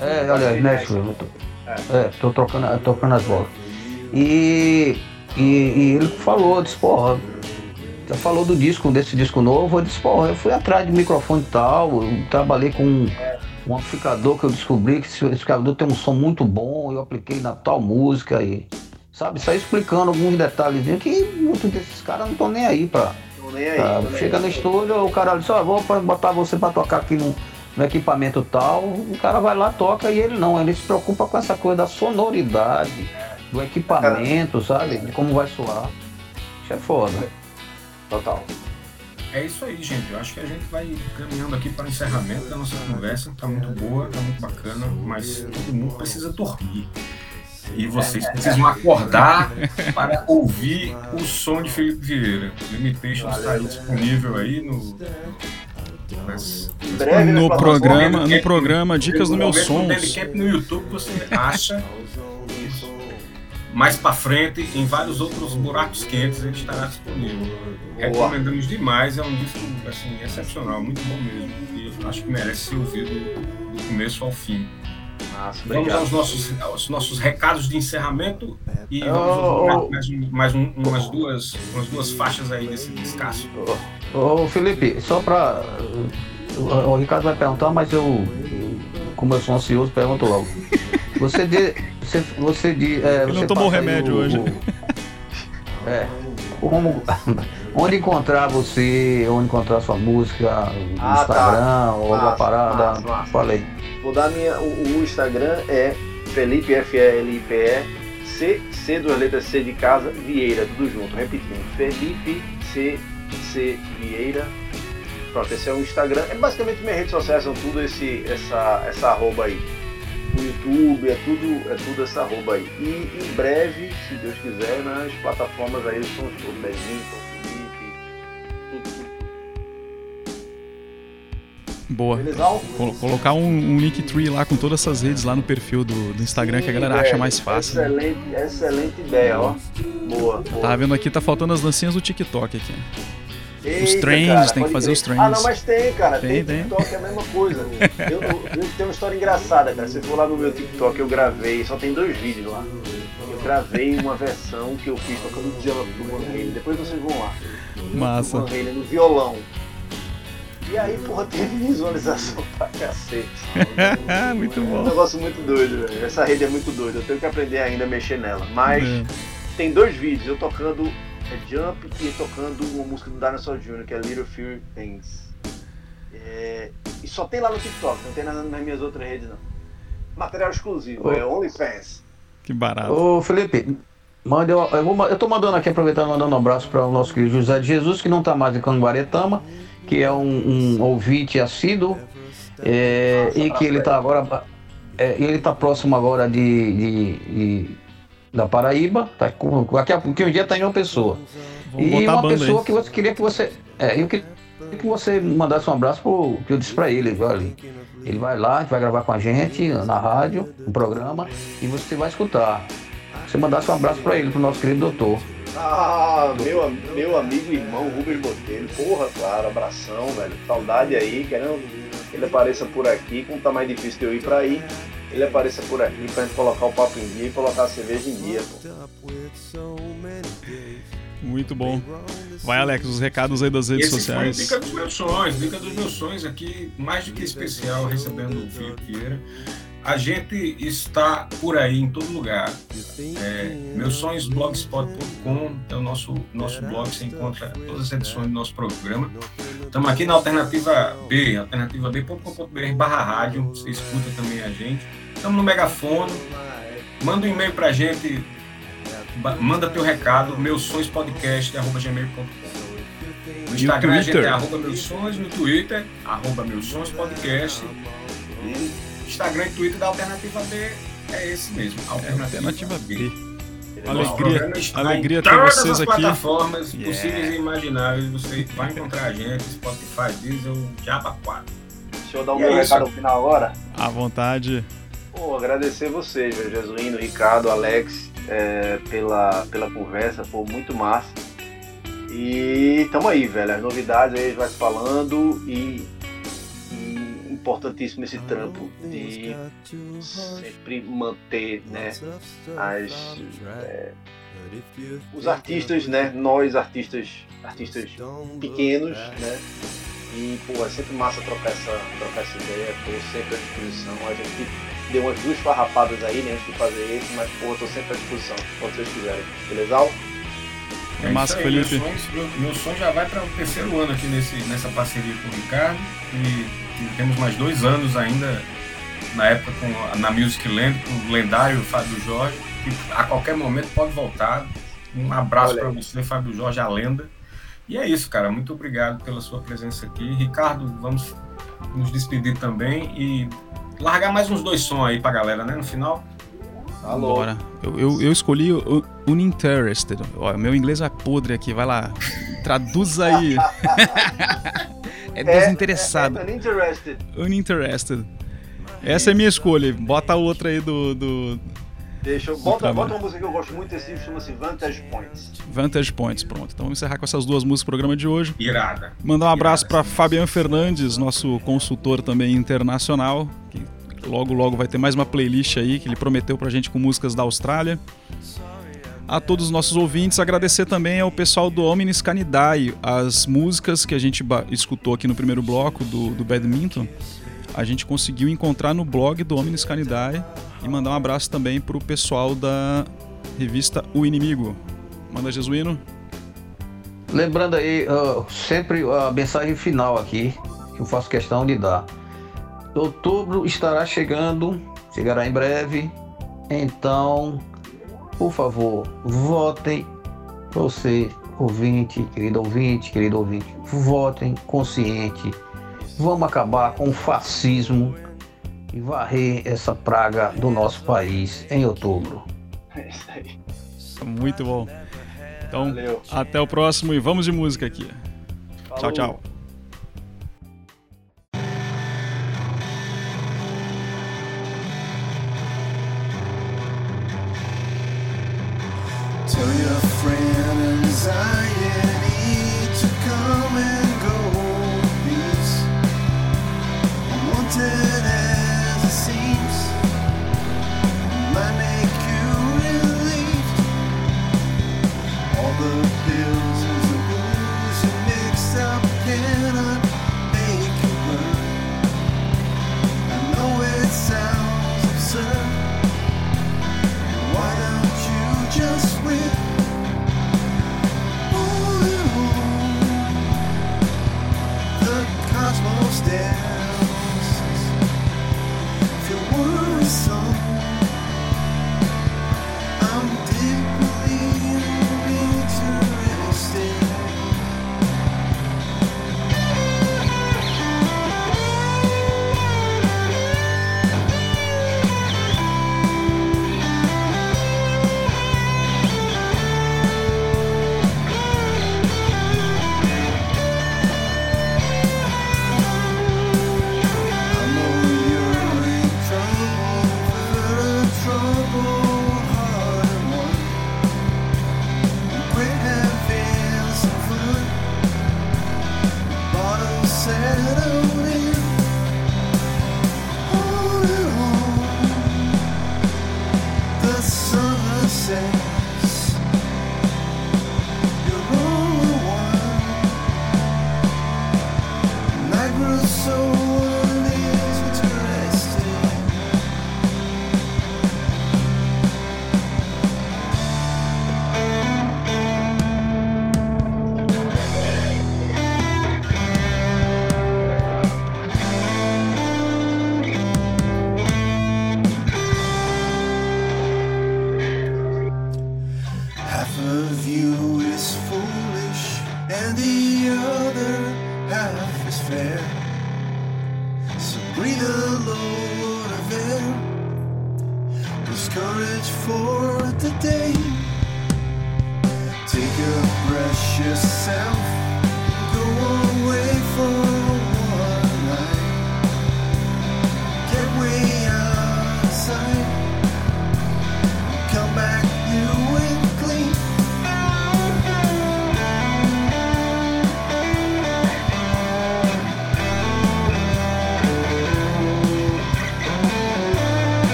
É, olha, Nashville. Tô, é, tô trocando, trocando as bolas. E, e, e ele falou, disse, porra, já falou do disco, desse disco novo, eu disse, porra, eu fui atrás de microfone e tal, trabalhei com um amplificador que eu descobri que esse amplificador tem um som muito bom, eu apliquei na tal música e. Sabe, sair explicando alguns detalhes que muitos desses caras não estão nem aí pra. Nem aí, pra chega no estúdio, o cara diz, ó, oh, vou botar você pra tocar aqui no, no equipamento tal, o cara vai lá, toca e ele não, ele se preocupa com essa coisa da sonoridade, do equipamento, sabe? De como vai soar. Isso é foda. Total. É isso aí, gente. Eu acho que a gente vai caminhando aqui para o encerramento da nossa conversa. Tá muito boa, tá muito bacana, mas todo mundo precisa dormir. E vocês precisam acordar para ouvir o som de Felipe Vieira. Limitation está aí disponível aí no. Nas, no programa, no programa Dicas do Meu Sons. No YouTube você acha *laughs* mais para frente, em vários outros buracos quentes, ele estará disponível. Recomendamos demais, é um disco assim, excepcional, muito bom mesmo. E acho que merece ser ouvido do começo ao fim. Nossa, vamos aos nossos, aos nossos recados de encerramento e vamos oh, mais, mais um, umas, duas, umas duas faixas aí desse descasso. Ô Felipe, só para. O Ricardo vai perguntar, mas eu, como eu sou ansioso, pergunto logo. *laughs* Você diz. Você, você diz. É, Ele não tomou remédio o, hoje. O, *laughs* é. Como, *laughs* onde encontrar você, onde encontrar sua música, no ah, Instagram tá. ou alguma parada. Massa, massa. Falei. Vou dar minha. O, o Instagram é Felipe F-L-I-P-E C, C duas letras C de casa, Vieira, tudo junto, repetindo. Felipe C, C Vieira. Pronto, esse é o Instagram. É basicamente minhas redes sociais são tudo esse, essa, essa arroba aí no YouTube, é tudo, é tudo essa arroba aí. E em breve, se Deus quiser, nas plataformas aí estão todos, Benito, Felipe, tudo. Boa. Col colocar um, um Linktree lá com todas essas redes lá no perfil do, do Instagram Sim, que a galera acha mais fácil. Excelente, né? excelente ideia, ó. Boa, boa. Tá vendo aqui, tá faltando as dancinhas do TikTok aqui. Os Eita, trends, cara, tem que fazer crer. os trends. Ah, não, mas tem, cara. Tem, Tem, tem. TikTok, é a mesma coisa. Eu, eu, tenho uma história engraçada, cara. Se for lá no meu TikTok, eu gravei, só tem dois vídeos lá. Eu gravei uma versão que eu fiz tocando jump do Van Halen. Depois vocês vão lá. Massa. Do Van Halen no violão. E aí, porra, teve visualização *laughs* pra cacete. *laughs* Muito É um bom. negócio muito doido, velho. Essa rede é muito doida. Eu tenho que aprender ainda a mexer nela. Mas É. tem dois vídeos. Eu tocando é, Jump e tocando uma música do Dinosaur Jr., que é Little Few Things. É, e só tem lá no TikTok, não tem na- nas minhas outras redes, não. Material exclusivo, Ô. é OnlyFans. Que barato. Ô Felipe, manda, eu, eu, vou eu tô mandando aqui, aproveitando, mandando um abraço para o nosso querido José de Jesus, que não tá mais em Canguaretama, que é um, um ouvinte assíduo, é, Nossa, e que ele tá agora. é, ele tá próximo agora de, de- de- da Paraíba, tá, com- daqui a pouquinho um dia tá em uma pessoa. Vamos e uma banda pessoa aí. que você queria que você. É, eu queria que você mandasse um abraço pro. que eu disse pra ele, olha, ele vai lá, vai gravar com a gente na rádio, um programa, e você vai escutar. Você mandasse um abraço pra ele, pro nosso querido doutor. Ah, meu, meu amigo e irmão Rubens Botelho. Porra, claro, abração, velho. Saudade aí, querendo que ele apareça por aqui, como tá mais difícil de eu ir pra aí. Ele apareça por aqui pra gente colocar o papo em dia e colocar a cerveja em dia, pô. Muito bom. Vai, Alex, os recados aí das redes Esse sociais. foi Dica dos Meus Sonhos, Dica dos Meus Sonhos aqui, mais do que especial, recebendo o Felipe Vieira. A gente está por aí em todo lugar. É, meusonhosblogspot.com é o nosso, nosso blog, você encontra todas as edições do nosso programa. Estamos aqui na Alternativa B, alternativab.com.br barra rádio, você escuta também a gente. Estamos no megafone, manda um e-mail pra gente, manda teu recado, meusonhospodcast.gmail.com No Instagram a gente é arroba meus sonhos, no Twitter, arroba meus sonhos podcast. E Instagram e Twitter da Alternativa B é esse mesmo, Alternativa B. Nosso Alegria, programa está alegria em ter todas vocês as aqui. plataformas Yeah. possíveis e imagináveis. Você vai encontrar a gente, Spotify, Diesel, Java 4. Deixa eu dar o meu é recado final agora. À vontade. Pô, agradecer vocês, Jesuíno, Ricardo, Alex, é, pela, pela conversa, pô, muito massa. E tamo aí, velho. As novidades aí a gente vai falando e, e importantíssimo esse trampo de sempre manter né, as, é, os artistas, né? Nós artistas, artistas pequenos, né? E pô, é sempre massa trocar essa, trocar essa ideia, tô sempre à disposição. A gente deu umas duas farrapadas aí, né, antes de fazer esse, mas pô, tô sempre à disposição, quando vocês quiserem. Beleza? É massa, isso aí, Felipe. Meu sonho, meu, meu sonho já vai para o terceiro ano aqui nesse, nessa parceria com o Ricardo. E, e temos mais dois anos ainda, na época com, na Music Land, com o lendário Fábio Jorge, que a qualquer momento pode voltar. Um abraço para você, Fábio Jorge, a lenda. E é isso, cara. Muito obrigado pela sua presença aqui. Ricardo, vamos nos despedir também e largar mais uns dois sons aí pra galera, né? No final. Alô. Bora. Eu, eu, eu escolhi o Uninterested. Ó, meu inglês é podre aqui, vai lá. Traduz aí. *laughs* é desinteressado. É, é, é interested. Uninterested. Essa é minha escolha. Bota a outra aí do, do Deixa eu. Bota, bota uma música que eu gosto muito desse livro, chama-se Vantage Points. Vantage Points. Pronto. Então vamos encerrar com essas duas músicas do programa de hoje. Irada. Mandar um abraço para. Fabiano Fernandes, nosso consultor também internacional, que logo logo vai ter mais uma playlist aí que ele prometeu pra gente com músicas da Austrália. A todos os nossos ouvintes, agradecer também ao pessoal do Omnis Canidae, as músicas que a gente escutou aqui no primeiro bloco do, do Badminton, a gente conseguiu encontrar no blog do Omnis Canidae e mandar um abraço também pro pessoal da revista O Inimigo. Manda Jesuíno. Lembrando aí, ó, sempre a mensagem final aqui, que eu faço questão de dar. Outubro estará chegando, chegará em breve. Então, por favor, votem. Você, ouvinte, querido ouvinte, querido ouvinte, votem consciente. Vamos acabar com o fascismo e varrer essa praga do nosso país em outubro. É isso aí. Muito bom. Então, Valeu. até o próximo e vamos de música aqui. Tchau, Falou. tchau. Tell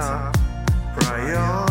top priority